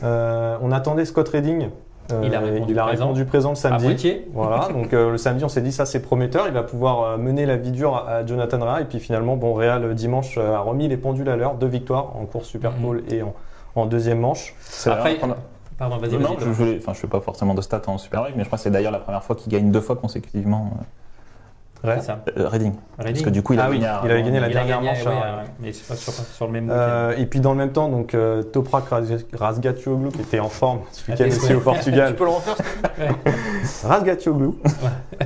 Euh, on attendait Scott Redding. Euh, Il a répondu il a présent. répondu présent le à samedi. moitié. Voilà, donc euh, le samedi, on s'est dit ça c'est prometteur, il va pouvoir euh, mener la vie dure à, à Jonathan Rea. Et puis finalement, bon, Real dimanche euh, a remis les pendules à l'heure, deux victoires en course Super Mhm. Bowl et en, en deuxième manche. C'est Après, la Pardon, vas-y, je, je fais pas forcément de stats en Superbike, mais je crois que c'est d'ailleurs la première fois qu'il gagne deux fois consécutivement. euh, Ouais. ça. Euh, Reading. Reading. Parce que du coup, il a Ah oui, gagné. il avait gagné la dernière gagné, manche. ouais, hein. ouais, mais c'est pas sur, sur le même week-end. Euh, et puis dans le même temps, donc euh, Toprak qui était en forme ce Ah, week-end aussi au Portugal. Tu peux le refaire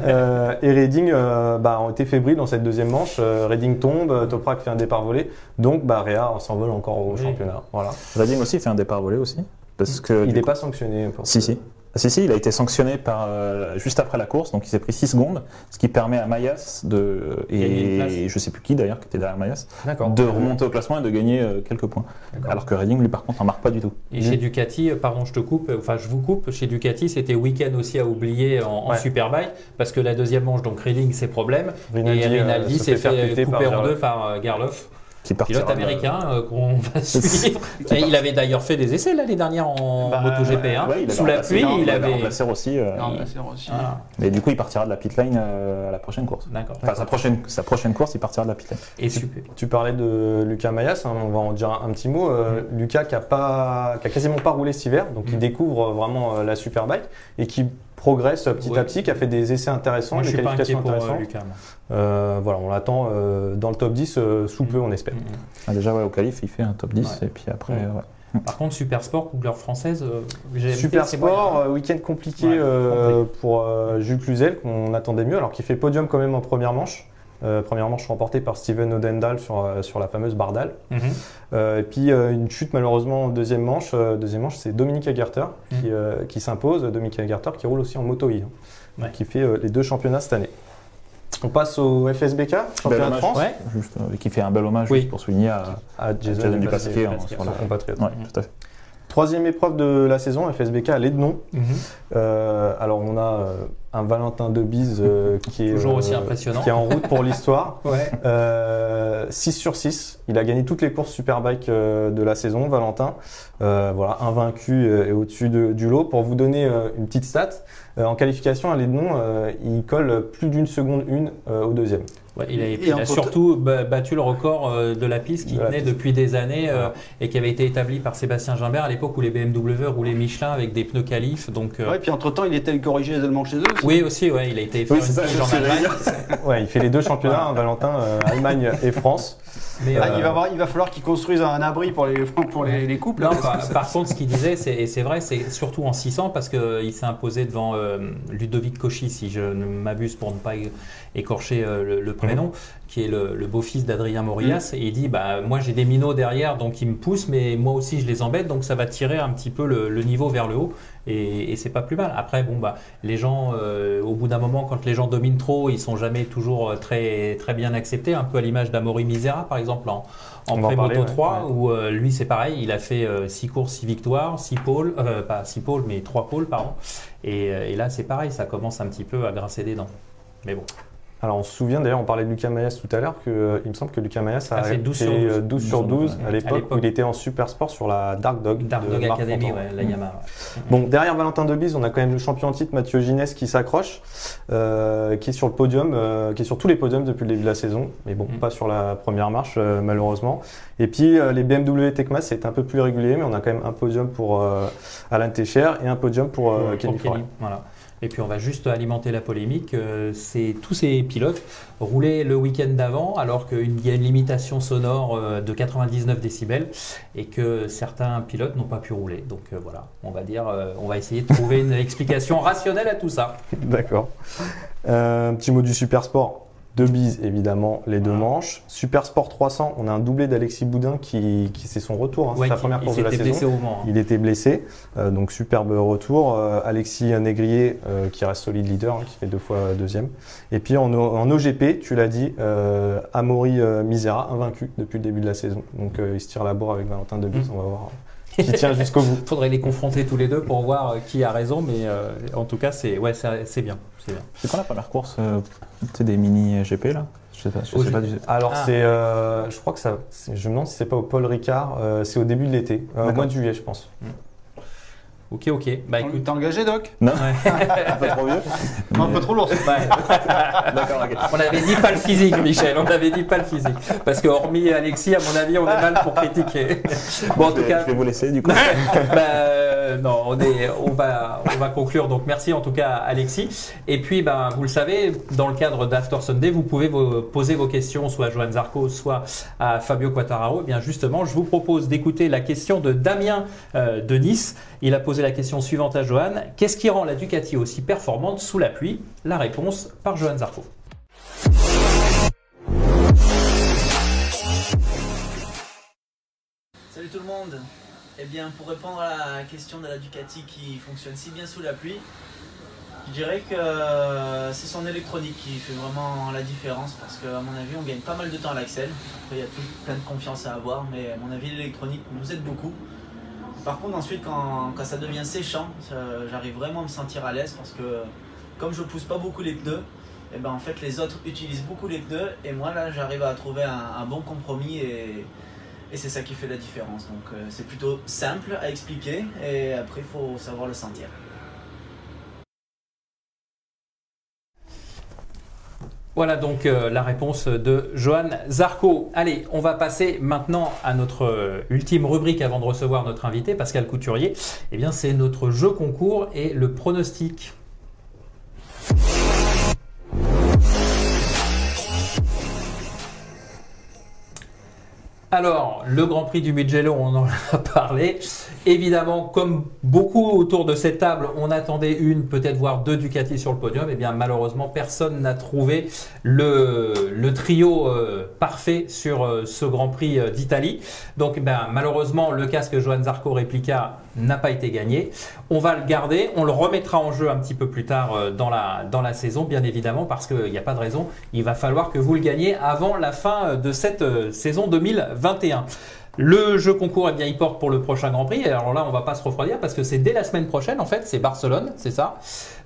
euh, et Reading euh, bah, ont été fébriles dans cette deuxième manche. Euh, Reading tombe, Toprak fait un départ volé, donc bah, Réa s'envole encore au Oui. championnat. Voilà. Reading aussi fait un départ volé aussi. Parce que. Il n'est coup- pas sanctionné. pour Si, si. Ah, si, si, il a été sanctionné par, euh, juste après la course, donc il s'est pris 6 secondes, ce qui permet à Mayas de, place. et je sais plus qui d'ailleurs qui était derrière Mayas, de remonter au classement et de gagner euh, quelques points. Alors que Reading, lui, par contre, en marque pas du tout. Et chez Ducati, euh, pardon, je te coupe, euh, enfin je vous coupe, chez Ducati, c'était week-end aussi à oublier en. Superbike, parce que la deuxième manche, donc Reading, ses problèmes, Rinaldi, et Rinaldi se s'est fait fait couper par en deux par Gerloff, Qui partira pilote américain euh, qu'on va suivre. Il avait d'ailleurs fait des essais l'année dernière en Bah, MotoGP, hein. Ouais, il sous la pluie, il avait euh, Non, c'est aussi. Voilà. mais du coup, il partira de la pit lane euh, à la prochaine course. D'accord. Enfin, sa prochaine, sa prochaine course, il partira de la pit lane. Et super. Tu parlais de Lucas Mayas, hein, on va en dire un, un petit mot. Euh, Lucas qui a, pas, qui a quasiment pas roulé cet hiver, donc il Mm. découvre vraiment euh, la Superbike et qui progresse petit Ouais. à petit, qui a fait des essais intéressants, Moi, des qualifications pour euh, intéressantes. Euh, voilà, on l'attend euh, dans le top 10 euh, sous peu, on espère. Mm, mm. Ah, déjà, ouais, au qualif, il fait un top 10, Ouais. et puis après, Ouais. ouais. Par contre, Super Sport, couleur française, Super Sport, euh, week-end compliqué Ouais, euh, pour euh, Jules Cluzel, qu'on attendait mieux, alors qu'il fait podium quand même en première manche. Euh, première manche remportée par Steven Odendal sur, euh, sur la fameuse Bardal. Mhm. Euh, et puis euh, une chute malheureusement en deuxième manche. Euh, deuxième manche, c'est Dominique Agarter qui, Mhm. euh, qui s'impose. Dominique Agarter qui roule aussi en Moto I, hein, Ouais. qui fait euh, les deux championnats cette année. On passe au FSBK, championnat de. France, Ouais. Juste, euh, qui fait un bel hommage Oui. juste pour souligner à, à Jason, Jason hein, Dupasquier, sur son compatriote. Ouais, tout à fait. Troisième épreuve de la saison, FSBK à Lednon. Mhm. Euh, alors on a euh, un Valentin Debise euh, qui est Toujours aussi impressionnant. qui est en route pour l'histoire. Ouais. Euh, 6 sur 6. Il a gagné toutes les courses Superbike de la saison, Valentin. Voilà, invaincu et au-dessus de- du lot. Pour vous donner une petite stat, en qualification à Lednon, il colle plus d'une seconde une au deuxième. Ouais, il a, Et il a entre- surtout ba- battu le record euh, de la piste qui De tenait piste. depuis des années euh, et qui avait été établi par Sébastien Gimbert à l'époque où les BMW roulaient Michelin avec des pneus qualif. Donc, euh, Ouais, puis entre temps, il était corrigé les Allemands chez eux. aussi. oui, aussi, ouais, il a été faire Oui, une ça, en Allemagne. Ouais, il fait les deux championnats, hein, Valentin, euh, Allemagne et France. Mais, Ah, euh, il, va voir- il va falloir qu'ils construisent un abri pour les, pour les, les couples. Non, par, contre, ce qu'il disait, c'est, et c'est vrai, c'est surtout en 600 parce qu'il s'est imposé devant euh, Ludovic Cauchy, si je ne m'abuse pour ne pas écorcher euh, le, le prénom, qui est le, le beau-fils d'Adrien Morillas. Et il dit bah, Moi, j'ai des minots derrière, donc ils me poussent, mais moi aussi, je les embête, donc ça va tirer un petit peu le, le niveau vers le haut. Et, et c'est pas plus mal. Après, bon, bah, les gens, euh, au bout d'un moment, quand les gens dominent trop, ils sont jamais toujours euh, très, très bien acceptés, un peu à l'image d'Amaury Misera, par exemple, en, en pré-moto parler, ouais. 3, où euh, lui, c'est pareil, il a fait 6 courses, 6 victoires, 6 pôles, euh, pas 6 pôles, mais 3 pôles, pardon. Et, euh, et là, c'est pareil, ça commence un petit peu à grincer des dents. Mais bon, Alors on se souvient d'ailleurs, on parlait de Lucas Mayas tout à l'heure, que, euh, il me semble que Lucas Mayas a Ah, c'est 12 sur fait, 12. euh, 12 sur 12 ouais. à l'époque où il était en super sport sur la Dark Dog. Dark de Dog Marc Academy, ouais, la Yamaha. ouais. Bon, derrière Valentin Debise, on a quand même le champion en titre Mathieu Ginès qui s'accroche, euh, qui est sur le podium, euh, qui est sur tous les podiums depuis le début de la saison, mais bon, Mm. pas sur la première marche euh, malheureusement. Et puis euh, les BMW Tecma, c'est un peu plus régulier, mais on a quand même un podium pour euh, Alain Techer et un podium pour, euh, Pour Kenny Kenny, Forêt. voilà. Et puis on va juste alimenter la polémique. euh, tous ces pilotes roulaient le week-end d'avant alors qu'il y a une limitation sonore euh, de 99 décibels et que certains pilotes n'ont pas pu rouler. Donc euh, voilà, on va dire, on va essayer de trouver une explication rationnelle à tout ça. D'accord. Un petit mot du Super Sport. Deux bises, évidemment, les deux manches. Super Sport 300, on a un doublé d'Alexis Boudin qui, qui c'est son retour. hein, c'est sa première il course de la saison. blessé au Mans. hein. Il était blessé, euh, donc superbe retour. Euh, Alexis Négrier euh, qui reste solide leader, hein, qui fait deux fois deuxième. Et puis en, OGP, tu l'as dit, euh, Amaury euh, Misera, invaincu depuis le début de la saison. Donc euh, il se tire la bourre avec Valentin Debus, Mm. on va voir qui tient jusqu'au bout. Faudrait les confronter tous les deux pour voir euh, qui a raison, mais euh, en tout cas, c'est ouais, c'est c'est bien. C'est quand la première course euh, des mini GP là? Je sais pas. Je sais pas du... Alors Ah. c'est, euh, je crois que ça, je me demande si c'est pas au Paul Ricard, euh, c'est au début de l'été, euh, au mois de juillet je pense. Ok, ok. Bah écoute, T'es engagé, Doc? Non, ouais. pas trop vieux. Un peu trop lourd. Ouais. D'accord, ok. On avait dit pas le physique, Michel. On avait dit pas le physique. Parce que hormis Alexis, à mon avis, on est mal pour critiquer. Bon, en tout vais- cas, je vais vous laisser du coup. bah, euh, non, on, va, on va conclure. Donc merci en tout cas Alexis. Et puis, ben, vous le savez, dans le cadre d'After Sunday, vous pouvez vous poser vos questions soit à Johan Zarco, soit à Fabio Quattararo. Eh bien justement, je vous propose d'écouter la question de Damien euh, de Nice. Il a posé la question suivante à Johan. Qu'est-ce qui rend la Ducati aussi performante sous la pluie? La réponse par Johan Zarco. Salut tout le monde Eh bien, pour répondre à la question de la Ducati qui fonctionne si bien sous la pluie, je dirais que euh, c'est son électronique qui fait vraiment la différence parce qu'à mon avis, on gagne pas mal de temps à l'axel. Après, il y a plein de confiance à avoir, mais à mon avis, l'électronique nous aide beaucoup. Par contre, ensuite, quand, quand ça devient séchant, j'arrive vraiment à me sentir à l'aise parce que comme je pousse pas beaucoup les pneus, et ben en fait les autres utilisent beaucoup les pneus et moi là j'arrive à trouver un, un bon compromis et, et c'est ça qui fait la différence. Donc euh, c'est plutôt simple à expliquer et après il faut savoir le sentir. Voilà donc euh, la réponse de Johan Zarco. Allez, on va passer maintenant à notre euh, ultime rubrique avant de recevoir notre invité, Pascal Couturier. Eh bien, c'est notre jeu concours et le pronostic. Alors, le Grand Prix du Mugello, on en a parlé. Évidemment, comme beaucoup autour de cette table, on attendait une, peut-être voire deux Ducati sur le podium. Eh bien, malheureusement, personne n'a trouvé le, trio euh, parfait sur euh, ce Grand Prix euh, d'Italie. Donc, eh ben, malheureusement, le casque Johan Zarco Replica n'a pas été gagné. On va le garder, on le remettra en jeu un petit peu plus tard euh, dans la, saison, bien évidemment, parce qu'il n'y a pas de raison. Il va falloir que vous le gagniez avant la fin euh, de cette euh, saison 2021. Le jeu concours, eh bien, il porte pour le prochain Grand Prix. Alors là, on va pas se refroidir parce que c'est dès la semaine prochaine, en fait, c'est Barcelone, c'est ça.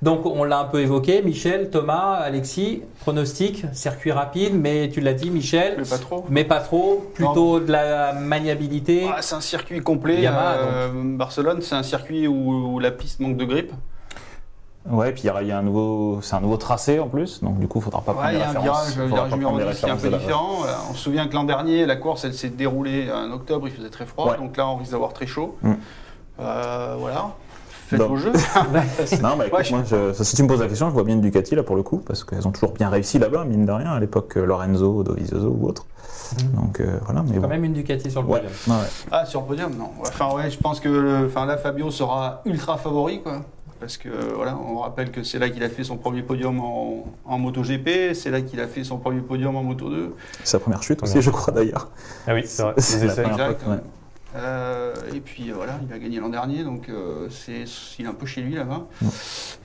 Donc, on l'a un peu évoqué. Michel, Thomas, Alexis, pronostic, circuit rapide, mais tu l'as dit, Michel, Mais pas trop. mais pas trop, plutôt de la maniabilité. Ah, c'est un circuit complet. Yamaha, euh, Barcelone, c'est un circuit où, où la piste manque de grippe. Ouais, puis il y a- il y a un nouveau, c'est un nouveau tracé en plus, donc du coup, il faudra pas prendre Ouais, il y a un virage, virage numéro prendre les 10 qui est un peu différent. Voilà, On se souvient que l'an dernier, la course, elle s'est déroulée en octobre, il faisait très froid, Ouais. donc là, on risque d'avoir très chaud. Mm. Euh, voilà, faites Donc- vos jeux. Non, bah écoute, Ouais, je- moi, je- si tu me poses la question, je vois bien une Ducati là pour le coup, parce qu'elles ont toujours bien réussi là-bas, mine de rien, à l'époque euh, Lorenzo, Dovizioso ou autre. Donc euh, voilà, mais Quand bon. même une Ducati sur le Ouais, podium. Ah, sur le podium, non. Enfin, ouais, je pense que le- enfin, là, Fabio sera ultra favori, quoi. Parce que voilà, on rappelle que c'est là qu'il a fait son premier podium en, en MotoGP, c'est là qu'il a fait son premier podium en Moto 2. C'est sa première chute aussi, je crois d'ailleurs. Ah oui, c'est vrai. C'est Exact. fois, ouais. Euh, et puis euh, voilà, il a gagné l'an dernier, donc euh, c'est, il est un peu chez lui là-bas. Mm.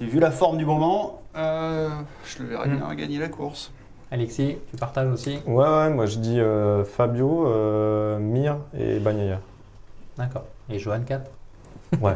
Et vu la forme du moment, euh, je le verrais Mm. bien gagner la course. Alexis, tu partages aussi? Ouais, ouais, moi je dis euh, Fabio, euh, Mir et Bagnaia. D'accord. Et Johan 4 Ouais.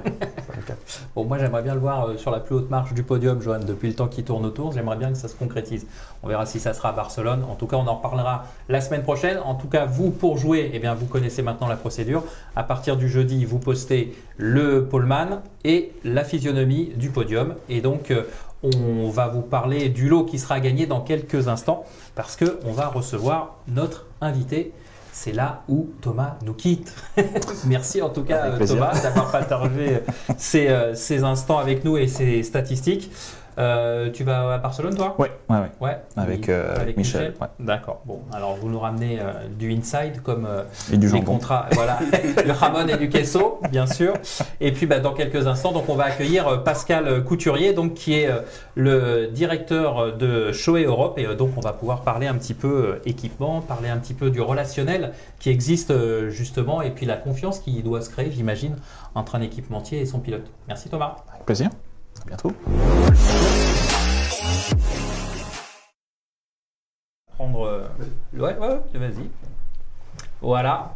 Bon, moi j'aimerais bien le voir euh, sur la plus haute marche du podium, Johan, depuis le temps qu'il tourne autour. J'aimerais bien que ça se concrétise. On verra si ça sera à Barcelone. En tout cas, on en reparlera la semaine prochaine. En tout cas, vous, pour jouer, eh bien, vous connaissez maintenant la procédure. À partir du jeudi, vous postez le poleman et la physionomie du podium. Et donc, euh, on va vous parler du lot qui sera gagné dans quelques instants parce qu'on va recevoir notre invité. C'est là où Thomas nous quitte. Merci en tout cas. Thomas d'avoir partagé ces, euh, ces instants avec nous et ces statistiques. Euh, tu vas à Barcelone toi? Ouais, ouais, ouais. Ouais. Avec, euh, avec Michel, ouais. D'accord. Bon, alors vous nous ramenez euh, du inside comme Et du les contrats, voilà, du Ramon et du Queso, bien sûr. Et puis bah, dans quelques instants, donc on va accueillir Pascal Couturier, donc qui est le directeur de Shoei Europe, et donc on va pouvoir parler un petit peu équipement, parler un petit peu du relationnel qui existe justement, et puis la confiance qui doit se créer, j'imagine, entre un équipementier et son pilote. Merci Thomas. Avec plaisir. Bientôt. prendre. euh, Ouais, ouais, ouais, vas-y. Voilà,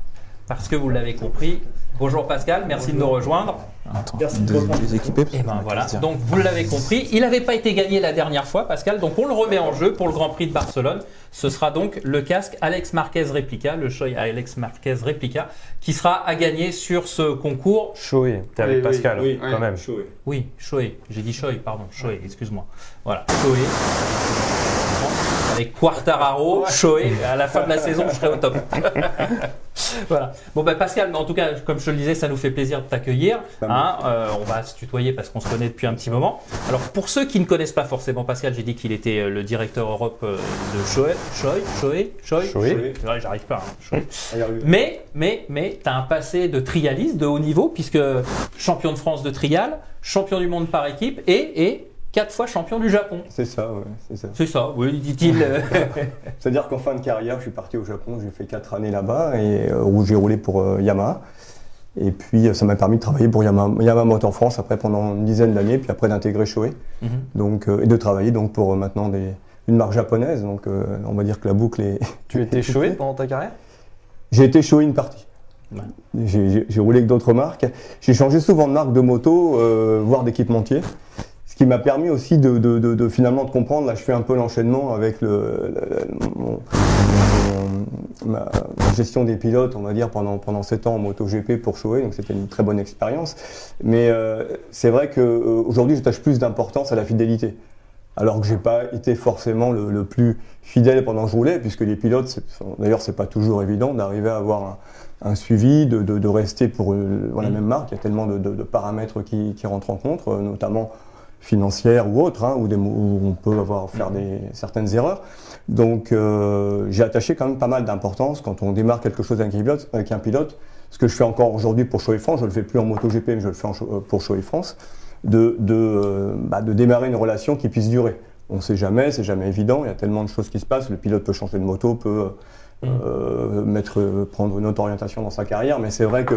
parce que vous l'avez compris. Bonjour Pascal, merci de nous rejoindre. Attends, Merci de deux équipés. Et ben voilà, donc vous l'avez compris, il n'avait pas été gagné la dernière fois, Pascal, donc on le remet en jeu pour le Grand Prix de Barcelone. Ce sera donc le casque Alex Marquez Replica, le Shoei Alex Marquez Replica, qui sera à gagner sur ce concours. Shoei, t'es avec Oui, Pascal, oui, quand même. Oui. Oui, Shoei, j'ai dit Shoei, pardon, Shoei, excuse-moi. Voilà, Shoei. Avec Quartararo, Shoei, à la fin de la saison, je serai au top. voilà. Bon, ben Pascal, mais en tout cas, comme je te le disais, ça nous fait plaisir de t'accueillir. Bah, Hein, euh, on va se tutoyer parce qu'on se connaît depuis un petit moment. Alors pour ceux qui ne connaissent pas forcément Pascal, j'ai dit qu'il était euh, le directeur Europe euh, de Shoei, Shoei, Shoei, Shoei, j'arrive pas. hein. Mais, mais, mais, tu as un passé de trialiste de haut niveau, puisque champion de France de trial, champion du monde par équipe et, et quatre fois champion du Japon. C'est ça, ouais, c'est ça. C'est ça, oui, dit-il. C'est-à-dire qu'en fin de carrière, je suis parti au Japon, j'ai fait 4 années là-bas et euh, où j'ai roulé pour euh, Yamaha. Et puis euh, ça m'a permis de travailler pour Yamaha, Yamaha Motor France après pendant une dizaine d'années, puis après d'intégrer Shoei. Mhm. Donc, euh, et de travailler donc pour euh, maintenant des, une marque japonaise. Donc euh, on va dire que la boucle est. Tu étais Shoei pendant ta carrière? J'ai été Shoei une partie. Ouais. J'ai- roulé avec d'autres marques. J'ai changé souvent de marque de moto, euh, voire d'équipementier. Qui m'a permis aussi de, de- de- de finalement de comprendre. Là, je fais un peu l'enchaînement avec le, le- mon- mon- ma, ma gestion des pilotes, on va dire, pendant, pendant 7 ans en MotoGP pour Shoei. Donc, c'était une très bonne expérience. Mais euh, c'est vrai qu'aujourd'hui, j'attache plus d'importance à la fidélité. Alors que j'ai pas été forcément le, le plus fidèle pendant que je roulais, puisque les pilotes, d'ailleurs, c'est pas toujours évident d'arriver à avoir un, un suivi, de, de- de rester pour euh, voilà, la Mm. même marque. Il y a tellement de, de- de paramètres qui, qui rentrent en compte, euh, notamment financières ou autres, hein, où, des, où on peut avoir faire des, certaines erreurs. Donc, euh, j'ai attaché quand même pas mal d'importance quand on démarre quelque chose avec un pilote. Avec un pilote ce que je fais encore aujourd'hui pour Shoei France, je le fais plus en MotoGP, mais je le fais en, euh, pour Shoei France, de, de, euh, bah, de démarrer une relation qui puisse durer. On ne sait jamais, c'est jamais évident. Il y a tellement de choses qui se passent. Le pilote peut changer de moto, peut Mm. euh, mettre, prendre une autre orientation dans sa carrière, mais c'est vrai que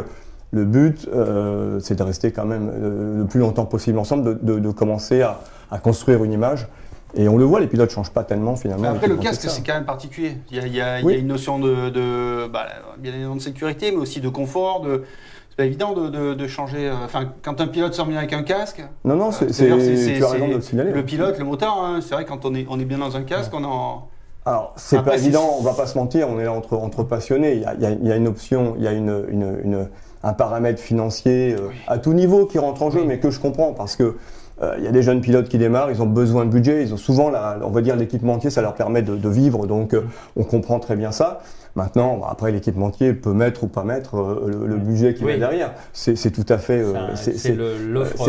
le but, euh, c'est de rester quand même euh, le plus longtemps possible ensemble, de, de- de commencer à, à construire une image. Et on le voit, les pilotes ne changent pas tellement finalement. Mais après, le casque, c'est quand même particulier. Il y a, il y a- il y Oui. a une notion de, de- bah, bien évidemment de sécurité, mais aussi de confort. De, c'est pas évident de, de- de changer. euh, Enfin, quand un pilote sort bien avec un casque, Non, non, c'est, le le pilote, le moteur, hein, c'est vrai quand on est, on est bien dans un casque, on en. Alors, c'est Après, pas c'est- évident, on va pas se mentir, on est là entre, entre passionnés. Il y, a, y a- il y a une option, il y a une, une- une- un paramètre financier euh, Oui. à tout niveau qui rentre en jeu, Oui. mais que je comprends parce que euh, il y a des jeunes pilotes qui démarrent, ils ont besoin de budget, ils ont souvent, la, on va dire, l'équipementier, ça leur permet de, de vivre, donc euh, on comprend très bien ça. Maintenant, bah, après, l'équipementier peut mettre ou pas mettre le, le budget qui Oui. va derrière. C'est tout à fait. C'est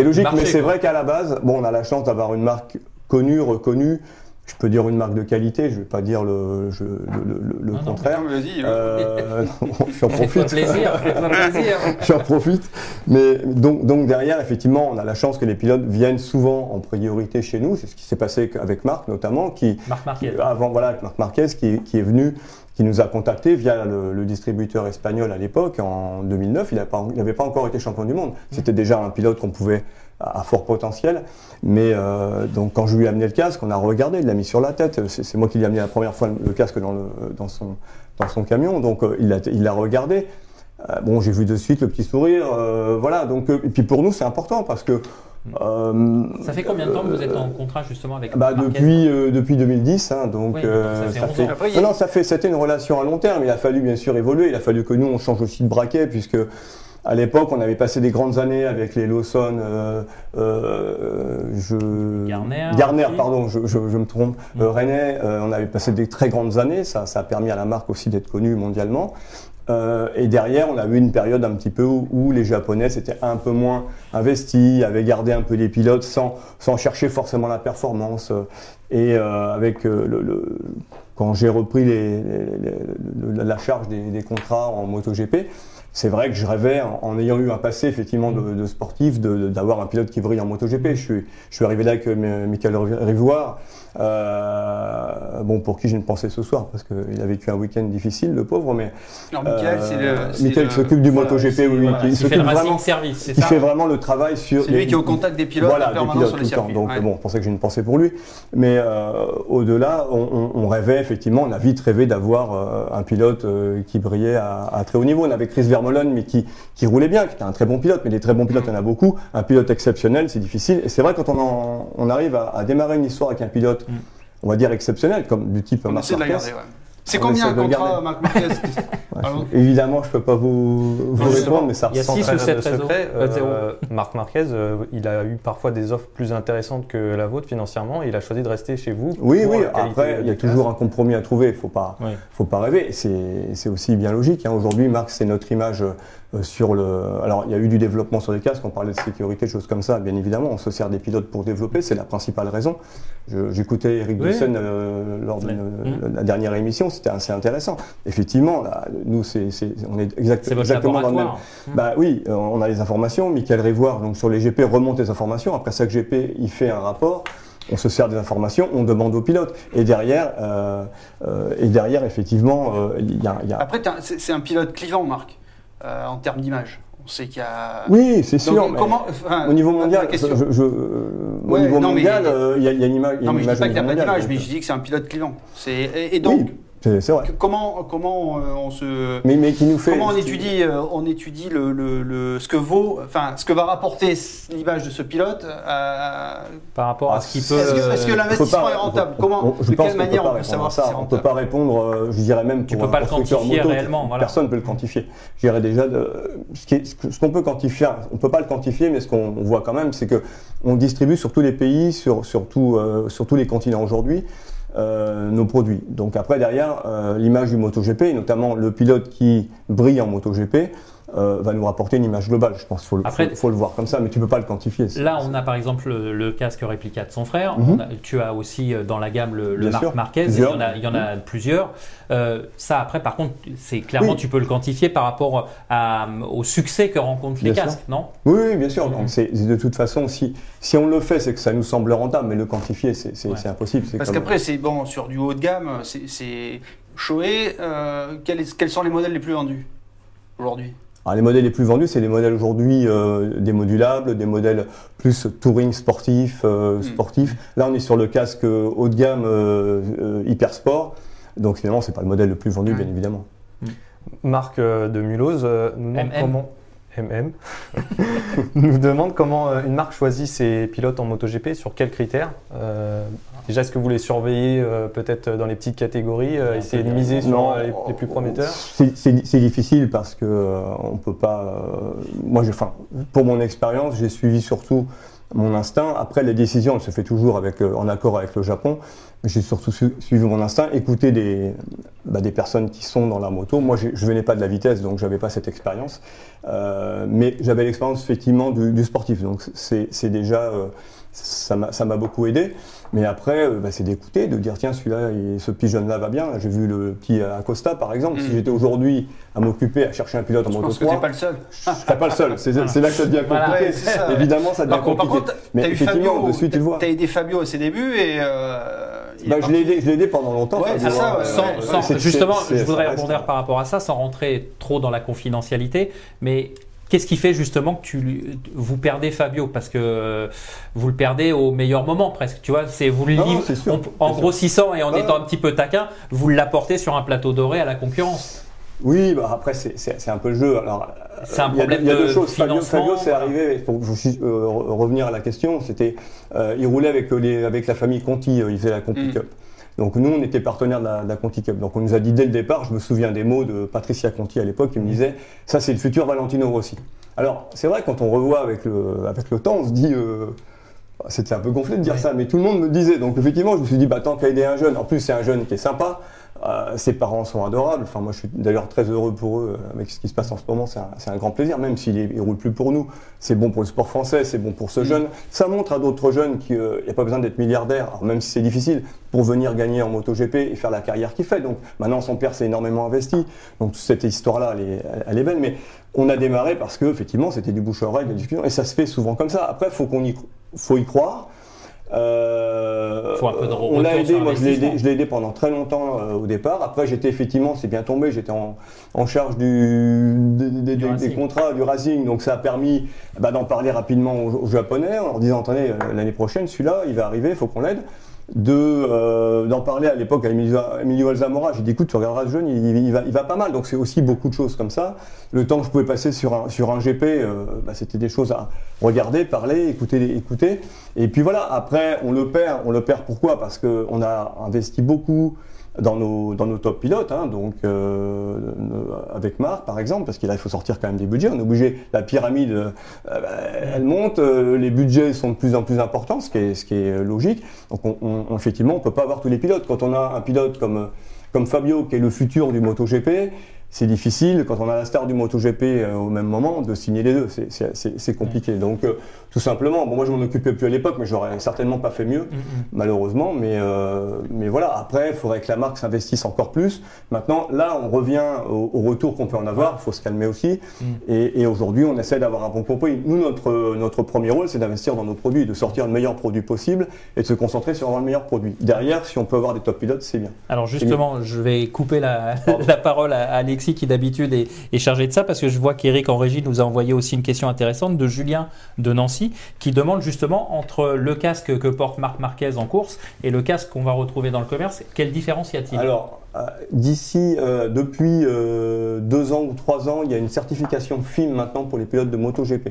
logique, marché, mais c'est vrai qu'à la base, bon, on a la chance d'avoir une marque connue, reconnue. Je peux dire une marque de qualité, je vais pas dire le, je- le, le- le Non, non, contraire. Vas-y. Euh, j'en profite. plaisir, fais-toi plaisir. J'en profite. Mais donc, donc derrière, effectivement, on a la chance que les pilotes viennent souvent en priorité chez nous. C'est ce qui s'est passé avec Marc notamment, qui Marc Marquez. avant voilà avec Marc Marquez qui, qui est venu, qui nous a contacté via le, le distributeur espagnol à l'époque en 2009. Il n'avait pas encore été champion du monde. C'était déjà un pilote qu'on pouvait à, fort potentiel. Mais euh, donc quand je lui ai amené le casque, on a regardé, il l'a mis sur la tête. C'est moi qui lui ai amené la première fois le casque dans, le, dans, son, dans son camion. Donc euh, il l'a regardé. Euh, bon, j'ai vu de suite le petit sourire. voilà. Donc et puis pour nous c'est important parce que euh, Ça fait combien de temps que vous êtes en contrat justement avec bah, depuis, euh, depuis 2010, hein, donc Oui, euh, ça fait 11 ans. Après, il y a- non, non, ça fait, c'était une relation à long terme. Il a fallu bien sûr évoluer. Il a fallu que nous on change aussi de braquet puisque à l'époque on avait passé des grandes années avec les Lawson, euh, euh, je Garner Garner, pardon, je, je, je me trompe. Mm. Euh, René, euh, on avait passé des très grandes années. Ça, ça a permis à la marque aussi d'être connue mondialement. Euh, et derrière, on a eu une période un petit peu où, où les Japonais s'étaient un peu moins investis, avaient gardé un peu les pilotes sans, sans chercher forcément la performance. Et euh, avec le, le- quand j'ai repris les, les- les- le- la charge des, des contrats en MotoGP, c'est vrai que je rêvais, en, en ayant eu un passé effectivement de, de sportif, d'avoir un pilote qui brille en MotoGP. Je suis, je suis arrivé là avec euh, Michael Rivoire, euh, bon pour qui je ne pensais ce soir parce qu'il a vécu un week-end difficile, le pauvre, mais Alors, Michael, c'est le. euh, Michael le- qui s'occupe du voilà, MotoGP, oui, voilà, Il fait s'occupe vraiment, Service, ça fait vraiment le travail sur. C'est lui les- qui est au contact des pilotes voilà, en des permanence pilotes sur tout le le temps. circuit. Donc ouais. bon, pour ça que j'ai une pensée pour lui. Mais euh, au-delà, on, on- on rêvait effectivement, on a vite rêvé d'avoir euh, un pilote euh, qui brillait à, à très haut niveau. On avait Chris Vermeulen, mais qui, qui roulait bien, qui était un très bon pilote. Mais des très bons pilotes, il y en a beaucoup. Un pilote exceptionnel, c'est difficile. Et c'est vrai quand on, en- on arrive à, à démarrer une histoire avec un pilote, Mm. on va dire exceptionnel, comme du type On Marc essaie de la Marquez. garder, ouais. C'est combien un contrat. Marc Marquez Ouais, Pardon je- évidemment, je peux pas vous, vous Non, répondre, mais ça il y a ressemble raisons. secret, zéro. euh, Marc Marquez, euh, il a eu parfois des offres plus intéressantes que la vôtre financièrement. et Il a choisi de rester chez vous. Oui, oui. Après, il y a toujours un compromis à trouver. Il faut pas, Oui. faut pas rêver. C'est, c'est aussi bien logique. hein. Aujourd'hui, Marc, c'est notre image euh, sur le. Alors, il y a eu du développement sur les casques, on parlait de sécurité, choses comme ça, bien évidemment. On se sert des pilotes pour développer, c'est la principale raison. J'écoutais Eric Oui. Euh, lors de une- la dernière émission, c'était assez intéressant. Effectivement, là, nous, c'est, c'est- on est exact- C'est votre exactement dans le même. laboratoire. Bah oui, euh, on a les informations. Michael Révoire, donc sur les GP, remonte les informations. Après chaque GP, il fait un rapport. On se sert des informations, on demande aux pilotes. Et derrière, euh, euh, et derrière, effectivement, euh, il y a, il y a- Après, c'est un pilote clivant, Marc, euh, en termes d'image. On sait qu'il y a. Oui, c'est sûr. Donc, mais comment, enfin, Au niveau mondial, je- je- euh, au niveau non, mondial, euh, il y, a- y a une image. Non, mais je dis pas qu'il n'y a pas d'image, mais je dis que c'est un pilote. C'est- Et, et euh, donc, oui, c'est vrai. comment, comment euh, on se. Mais, mais qui nous fait. Comment on étudie, euh, on étudie le, le- le- ce que vaut, enfin, ce que va rapporter l'image de ce pilote à- Par rapport à Ah, ce qui est-ce peut. Est-ce que, est-ce que euh, l'investissement est rentable? On- Comment, on- je de pense quelle manière on peut savoir si ça. c'est On peut pas répondre, euh, je dirais même Tu pour peux un pas le quantifier moto, réellement, voilà. Personne ne peut le quantifier. Je dirais déjà, de- ce qui est- ce que- ce qu'on peut quantifier, on peut pas le quantifier, mais ce qu'on on voit quand même, c'est que on distribue sur tous les pays, sur, sur, tout, euh, sur tous les continents aujourd'hui. Euh, nos produits. Donc après derrière euh, l'image du MotoGP, et notamment le pilote qui brille en MotoGP, euh, va nous rapporter une image globale. Je pense qu'il faut, le- Après- faut- faut le voir comme ça, mais tu peux pas le quantifier. Là, on a par exemple le, le casque réplica de son frère. Mhm. On a- tu as aussi euh, dans la gamme le, le Marc. Marquez. Il y en a, il y en a plusieurs. Euh, ça, après, par contre, c'est clairement, Oui. tu peux le quantifier par rapport à- au succès que rencontrent les Bien sûr. casques, non? Oui, oui, bien sûr. Mhm. Donc c'est c'est de toute façon, si, si on le fait, c'est que ça nous semble rentable, mais le quantifier, c'est Ouais. impossible. Parce comme- qu'après, c'est bon, sur du haut de gamme, c'est- Shoei. euh, quels sont les modèles les plus vendus aujourd'hui? Alors, les modèles les plus vendus, c'est les modèles aujourd'hui euh, démodulables, des modèles plus touring sportif, euh, Mm. sportif. Là, on est sur le casque haut de gamme euh, euh, hyper sport. Donc finalement, c'est pas le modèle le plus vendu, Ouais. bien évidemment. Marc euh, de Mulhouse euh, nous demande MM. comment MM nous demande comment euh, une marque choisit ses pilotes en MotoGP, sur quels critères. Euh, déjà, est-ce que vous les surveillez euh, peut-être dans les petites catégories, euh, essayer de miser sur Non, les, les plus prometteurs? C'est- difficile parce que on peut pas. moi, je, pour mon expérience, j'ai suivi surtout mon instinct. Après, les décisions, elles se fait toujours avec, euh, en accord avec le Japon. J'ai surtout su- suivi mon instinct, écouter des, bah, des personnes qui sont dans la moto. Moi, je venais pas de la vitesse, donc j'avais pas cette expérience. Euh, mais j'avais l'expérience effectivement du, du sportif, donc c'est déjà euh, ça m'a beaucoup aidé. Mais après, euh, bah, c'est d'écouter, de dire tiens celui-là, il- ce petit jeune-là va bien. J'ai vu le petit Acosta par exemple. Si Mm. j'étais aujourd'hui à m'occuper à chercher un pilote en Je moto pense que t'es 3, pas le seul. je serais pas le seul. C'est là que ça devient compliqué. Voilà, Ouais, c'est ça, ouais. Évidemment, ça devient Par contre, par compliqué. contre, Mais effectivement, Fabio, dessus, tu le vois. T'as aidé Fabio à ses débuts et. euh, Bah, je l'ai aidé, je pendant longtemps. Ouais, Fabio, c'est ça, hein. ouais, Sans- ouais, sans- C'est- justement, je voudrais rebondir par rapport à ça, sans rentrer trop dans la confidentialité, mais qu'est-ce qui fait justement que tu, vous perdez Fabio? Parce que euh, vous le perdez au meilleur moment presque, tu vois, c'est vous le Non, sûr, en, en c'est sûr. grossissant et en étant un petit peu taquin, vous l'apportez sur un plateau doré à la concurrence. Oui, bah après c'est- un peu le jeu. Alors, C'est un euh, il y a deux- problème il y a deux de choses. Fabio, financement, Fabio, c'est arrivé. Pour euh, re- revenir à la question, c'était euh, il roulait avec les, avec la famille Conti. euh, il faisait la Conti Mm. Donc nous, on était partenaire de la, de la Conti Cup. Donc on nous a dit dès le départ. Je me souviens des mots de Patricia Conti à l'époque qui me disait ça c'est le futur Valentino Rossi. Alors c'est vrai quand on revoit avec le avec le temps, on se dit euh, c'était un peu gonflé de dire Ouais. ça, mais tout le monde me le disait. Donc effectivement, je me suis dit, bah, tant qu'à aider un jeune, en plus c'est un jeune qui est sympa, euh, ses parents sont adorables. Enfin, moi je suis d'ailleurs très heureux pour eux euh, avec ce qui se passe en ce moment. C'est un, grand plaisir, même s'il ne roule plus pour nous. C'est bon pour le sport français, c'est bon pour ce jeune. Ça montre à d'autres jeunes qu'il n'y a pas besoin d'être milliardaire, alors même si c'est difficile, pour venir gagner en MotoGP et faire la carrière qu'il fait. Donc maintenant, son père s'est énormément investi. Donc cette histoire-là, elle est, elle est belle. Mais on a démarré parce que effectivement, c'était du bouche à oreille, de la discussion, et ça se fait souvent comme ça. Après, faut qu'on y, faut y croire. Euh, Faut un peu de on l'a aidé, moi je l'ai aidé, investissement. je l'ai aidé pendant très longtemps euh, au départ. Après j'étais effectivement, c'est bien tombé, j'étais en, en charge du, des, des- Du des- Racing. des contrats du Racing, donc ça a permis bah, d'en parler rapidement aux, aux Japonais en leur disant attendez euh, l'année prochaine celui-là il va arriver, il faut qu'on l'aide. De euh, d'en parler à l'époque à Emilio, Alzamora, j'ai dit écoute tu regarderas ce jeune, il, il va, il va pas mal. Donc c'est aussi beaucoup de choses comme ça. Le temps que je pouvais passer sur un sur un GP, euh, bah, c'était des choses à regarder, parler, écouter, écouter. Et puis voilà, après, on le perd. On le perd pourquoi? Parce qu'on a investi beaucoup dans nos, dans nos top pilotes, hein, donc euh, avec Marc par exemple, parce qu'il il faut sortir quand même des budgets. On est obligé, la pyramide, euh, bah, elle monte, euh, les budgets sont de plus en plus importants, ce qui est, ce qui est logique. Donc on, on- effectivement, on peut pas avoir tous les pilotes. Quand on a un pilote comme, comme Fabio, qui est le futur du MotoGP, c'est difficile quand on a la star du MotoGP euh, au même moment de signer les deux. C'est- compliqué. Donc euh, tout simplement, bon moi je m'en occupais plus à l'époque, mais j'aurais certainement pas fait mieux, malheureusement. Mais euh, mais voilà. Après, il faudrait que la marque s'investisse encore plus. Maintenant, là, on revient au, au retour qu'on peut en avoir. Il faut se calmer aussi. Et, et aujourd'hui, on essaie d'avoir un bon compromis. Nous, notre notre premier rôle, c'est d'investir dans nos produits, de sortir le meilleur produit possible et de se concentrer sur avoir le meilleur produit. Derrière, si on peut avoir des top pilotes, c'est bien. Alors justement, je vais couper la, la parole à Alexis qui d'habitude est, est chargé de ça parce que je vois qu'Eric en régie nous a envoyé aussi une question intéressante de Julien de Nancy qui demande justement entre le casque que porte Marc Marquez en course et le casque qu'on va retrouver dans le commerce, quelle différence y a-t-il? Alors, euh, d'ici, euh, depuis euh, deux ans ou trois ans, il y a une certification FIM maintenant pour les pilotes de MotoGP.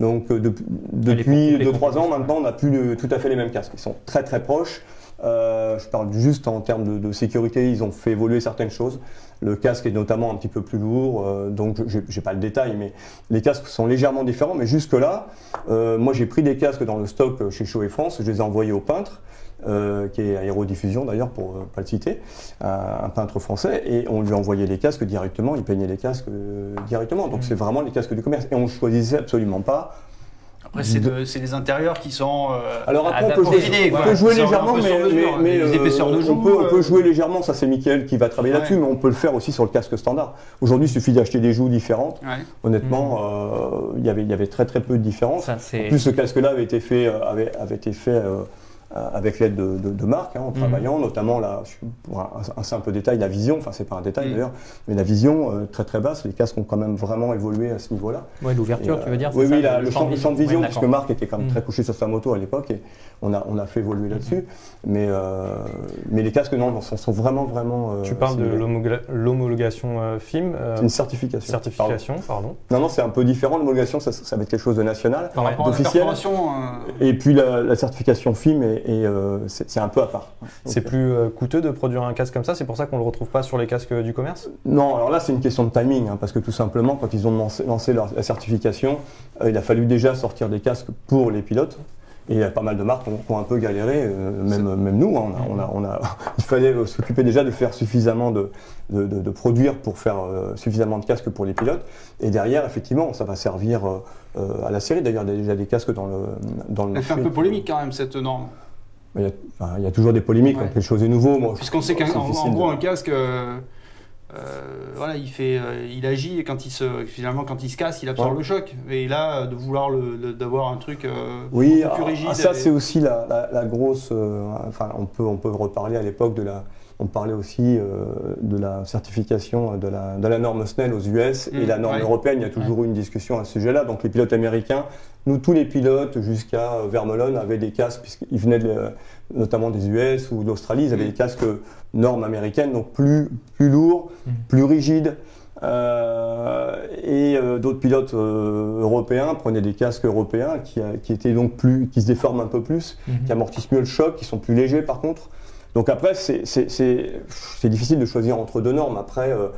Donc, de- pour depuis toutes les deux, trois ans compétitions. maintenant, on n'a plus le- tout à fait les mêmes casques. Ils sont très très proches. Euh, je parle juste en termes de, de sécurité, ils ont fait évoluer certaines choses. Le casque est notamment un petit peu plus lourd, euh, donc je n'ai pas le détail, mais les casques sont légèrement différents. Mais jusque-là, euh, moi j'ai pris des casques dans le stock chez Shoei France, je les ai envoyés au peintre, qui est Aérodiffusion d'ailleurs, pour euh, pas le citer, un, un peintre français, et on lui envoyait les casques directement, il peignait les casques directement. Donc c'est vraiment les casques du commerce. Et on ne choisissait absolument pas. Après, c'est de- les intérieurs qui sont. euh, Alors après, on peut jouer, on peut jouer légèrement, mais, sur mesure, mais- mais, les épaisseurs de euh, joue, on, peut, on peut euh, jouer légèrement, ça c'est Mickaël qui va travailler Ouais. là-dessus, mais on peut le faire aussi sur le casque standard. Aujourd'hui, il suffit d'acheter des joues différentes. Ouais. Honnêtement, euh, il y avait- il y avait très très peu de différence. Ça, En plus, ce casque-là avait été fait, avait, avait été fait euh, avec l'aide de, de, de Marc, hein, en travaillant, notamment là, pour un, un simple détail, la vision, enfin c'est pas un détail Mm. d'ailleurs, mais la vision euh, très très basse, les casques ont quand même vraiment évolué à ce niveau-là. Ouais, l'ouverture, tu veux dire Oui, c'est oui, la- le, champ, de vision, Ouais, puisque. Marc était quand même très couché sur sa moto à l'époque, et on a, on a fait évoluer là-dessus. Mais, euh, mais les casques, non, sont, sont vraiment, vraiment. euh, Tu parles de l'homologation euh, FIM. euh, C'est une certification. certification, pardon. Pardon. Non, non, c'est un peu différent. L'homologation, ça, ça va être quelque chose de national. Par rapport à la Officiel. perforation, euh, Et puis la, la certification FIM, est, est, euh, c'est un peu à part. C'est plus euh, coûteux de produire un casque comme ça, c'est pour ça qu'on le retrouve pas sur les casques du commerce? Non, alors là, c'est une question de timing, hein, parce que tout simplement, quand ils ont lancé, lancé leur, la certification, euh, il a fallu déjà sortir des casques pour les pilotes. Et il y a pas mal de marques qui ont, qui ont un peu galéré, euh, même, même nous. hein, on a, on a, on a- il fallait s'occuper déjà de faire suffisamment de, de, de- de produire pour faire euh, suffisamment de casques pour les pilotes. Et derrière, effectivement, ça va servir euh, à la série. D'ailleurs, il y a déjà des casques dans le, dans le elle fait un peu polémique quand même cette norme. Il y a, enfin, il y a toujours des polémiques Ouais. quand quelque chose est nouveau. Moi, Puisqu'on sait qu'en en- gros de- un casque, euh, euh, voilà, il fait, euh, il agit et quand il se, finalement quand il se casse, il absorbe Ouais. le choc. Et là, de vouloir le, le- d'avoir un truc euh, Oui, beaucoup plus ah, rigide. ah, ça et- c'est aussi la, la- la grosse. euh, enfin, on peut on peut reparler à l'époque de la. On parlait aussi euh, de la certification de la, de la norme SNEL aux US et Mm, la norme ouais. européenne. Il y a toujours eu une discussion à ce sujet-là. Donc les pilotes américains, nous tous les pilotes jusqu'à euh, Vermelon avaient des casques puisqu'ils venaient de, notamment des US ou d'Australie. Ils avaient Mm. des casques normes américaines, donc plus plus lourds, Mm. plus rigides. Euh, et euh, d'autres pilotes euh, européens prenaient des casques européens qui, euh, qui étaient donc plus, qui se déforment un peu plus, Mhm. qui amortissent mieux le choc, qui sont plus légers par contre. Donc après, c'est- difficile de choisir entre deux normes. Après, euh,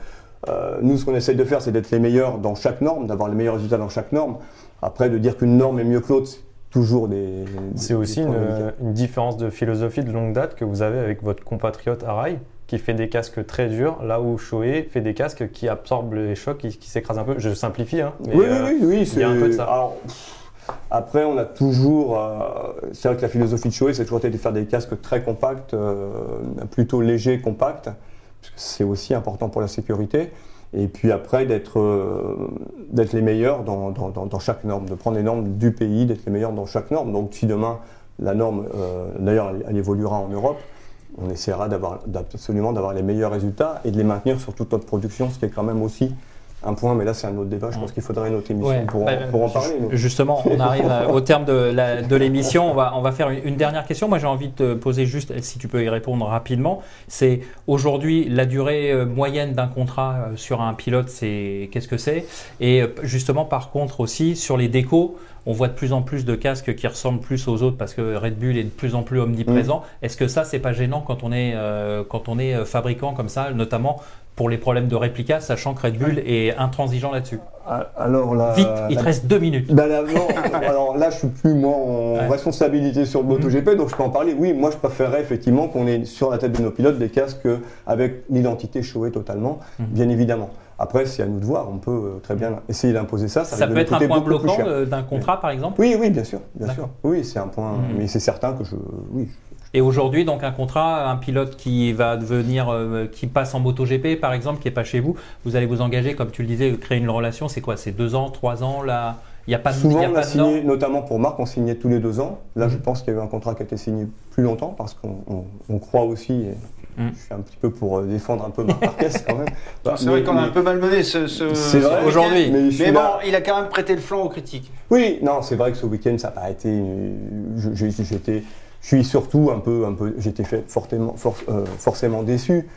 euh, nous, ce qu'on essaye de faire, c'est d'être les meilleurs dans chaque norme, d'avoir les meilleurs résultats dans chaque norme. Après, de dire qu'une norme est mieux que l'autre, c'est toujours des. C'est aussi une, différence de philosophie de longue date que vous avez avec votre compatriote Arai, qui fait des casques très durs, là où Shoei fait des casques qui absorbent les chocs, qui, qui s'écrasent un peu. Je simplifie, hein. mais, oui, euh, oui, oui, oui, il y a un peu de ça. alors, après, on a toujours. euh, c'est vrai que la philosophie de Shoei, c'est toujours été de faire des casques très compacts, euh, plutôt légers, compacts, parce que c'est aussi important pour la sécurité. Et puis après, d'être euh, les meilleurs dans, dans- dans- chaque norme, de prendre les normes du pays, d'être les meilleurs dans chaque norme. Donc, si demain, la norme, euh, d'ailleurs, elle, elle évoluera en Europe, on essaiera absolument d'avoir les meilleurs résultats et de les maintenir sur toute notre production, ce qui est quand même aussi un point, mais là c'est un autre débat, je pense qu'il faudrait une autre émission Ouais, pour, en- pour en parler. mais- Justement, on arrive à- au terme de l'émission. On va, on va faire une, une dernière question. Moi, j'ai envie de te poser juste, si tu peux y répondre rapidement. C'est aujourd'hui la durée euh, moyenne d'un contrat euh, sur un pilote, c'est qu'est-ce que c'est? Et euh, justement, par contre aussi sur les décos. On voit de plus en plus de casques qui ressemblent plus aux autres parce que Red Bull est de plus en plus omniprésent. Est-ce que ça, c'est pas gênant quand on est, euh, quand on est fabricant comme ça, notamment pour les problèmes de réplica, sachant que Red Bull est intransigeant là-dessus Alors là, Vite, il la- te reste deux minutes. Bah là, non, alors là, je suis plus moi en Ouais. responsabilité sur le MotoGP, donc je peux en parler. Oui, moi, je préférerais effectivement qu'on ait sur la tête de nos pilotes des casques avec l'identité Shoei totalement, Mhm. bien évidemment. Après, c'est à nous de voir. On peut euh, très bien essayer d'imposer ça. Ça, peut être un point bloquant euh, d'un contrat, par exemple? Oui, oui, bien sûr, bien sûr. Oui, c'est un point. Mhm. Mais c'est certain que je, oui, Et aujourd'hui, donc un contrat, un pilote qui va devenir, euh, qui passe en MotoGP, par exemple, qui est pas chez vous, vous allez vous engager, comme tu le disais, créer une relation. C'est quoi? C'est deux ans, trois ans là? Il n'y a pas de, Souvent, y a on pas a signé, notamment pour Marc, on signait tous les deux ans. Là, je Mhm. pense qu'il y a eu un contrat qui a été signé plus longtemps parce qu'on on- on croit aussi, et Mhm. je suis un petit peu pour euh, défendre un peu Marc Marquez quand même. Bah, C'est vrai qu'on a un peu malmené ce, ce, vrai. week-end. Aujourd'hui. Mais, bon, il a quand même prêté le flanc aux critiques. Oui, non, c'est vrai que ce week-end, ça n'a pas été. je- j'ai- J'étais, je suis surtout un peu, un peu, j'étais fait fortement, for- euh, forcément déçu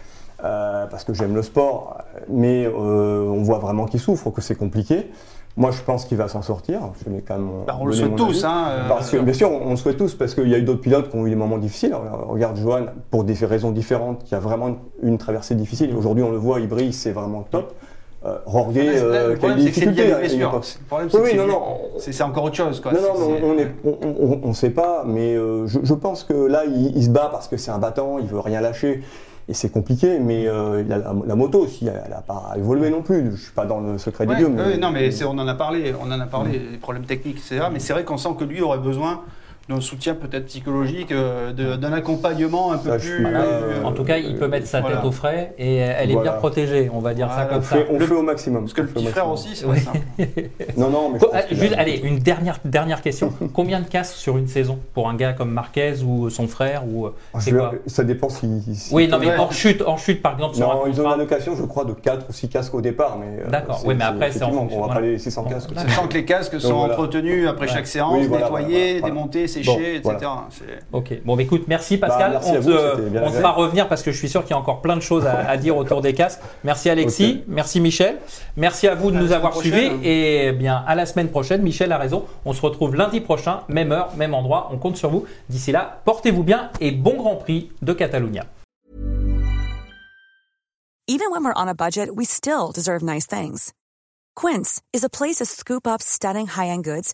euh, parce que j'aime le sport, mais euh, on voit vraiment qu'il souffre, que c'est compliqué. Moi, je pense qu'il va s'en sortir. Je quand même. Bah, on le souhaite tous. Hein, euh, Parce que, bien sûr, on on le souhaite tous, parce qu'il y a eu d'autres pilotes qui ont eu des moments difficiles. Regarde Johan, pour des raisons différentes, qui a vraiment une traversée difficile. Aujourd'hui, on le voit, il brille, c'est vraiment top. Euh, Jorge, Là, euh, qui a des difficultés à Oui, non, non. c'est encore autre chose. Quoi. Non, non, on est, on, on, on sait pas, mais euh, je, je pense que là, il, il se bat parce que c'est un battant, il veut rien lâcher, et c'est compliqué. Mais euh, la, la moto aussi, elle n'a pas évolué non plus. Je suis pas dans le secret Ouais, des dieux, mais non, mais c'est- on en a parlé, on en a parlé, les problèmes techniques, etc. Mais c'est vrai qu'on sent que lui aurait besoin d'un soutien peut-être psychologique, euh, d'un accompagnement un peu Ça, plus. euh, En tout cas, il peut mettre sa voilà. tête au frais et elle est Voilà. bien protégée, on va dire ça comme on ça. fait, on fait au maximum. Parce que le petit frère aussi, c'est vrai ça. Non, non, mais je juste, allez, une dernière, dernière question. Combien de casques sur une saison pour un gars comme Marquez ou son frère ou euh, Ah, je- quoi ça dépend si. si- Oui, non, mais hors chute, hors chute par exemple sur Non, un ils ont une allocation, je crois, de 4 ou 6 casques au départ. mais euh, D'accord. Oui, mais après, c'est en On va pas les 600 Bon, casques. d'accord. Sachant que les casques sont entretenus après chaque séance, nettoyés, démontés, séchés, Bon, etc. voilà. C'est- Ok. Bon, bah, écoute, merci Pascal. Bah, merci on te, te fera revenir parce que je suis sûr qu'il y a encore plein de choses à, à dire autour des casques. Merci Alexis, merci Michel, merci à vous de À la nous avoir suivis et eh bien à la semaine prochaine. Michel a raison. On se retrouve lundi prochain, même heure, même endroit. On compte sur vous. D'ici là, portez-vous bien et bon Grand Prix de Catalunya. Even when we're on a budget, we still deserve nice things. Quince is a place to scoop up stunning high-end goods